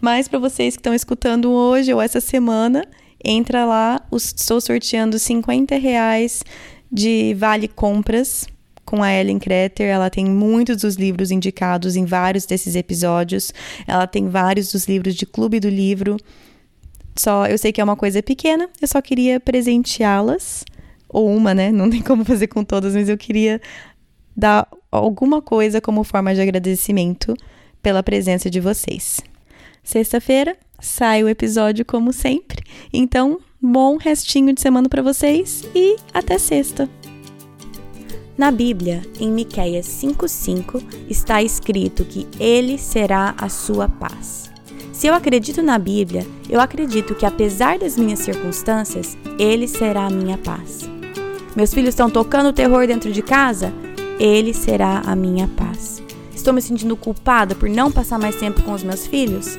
Mas para vocês que estão escutando hoje ou essa semana, entra lá. Estou sorteando 50 reais de vale compras com a Ellen Kreter. Ela tem muitos dos livros indicados em vários desses episódios. Ela tem vários dos livros de Clube do Livro. Só, eu sei que é uma coisa pequena, eu só queria presenteá-las ou uma, né? Não tem como fazer com todas, mas eu queria dar alguma coisa como forma de agradecimento pela presença de vocês. Sexta-feira sai o episódio como sempre. Então, bom restinho de semana para vocês e até sexta. Na Bíblia, em Miqueias 5:5, está escrito que ele será a sua paz. Se eu acredito na Bíblia, eu acredito que apesar das minhas circunstâncias, ele será a minha paz. Meus filhos estão tocando terror dentro de casa? Ele será a minha paz. Estou me sentindo culpada por não passar mais tempo com os meus filhos?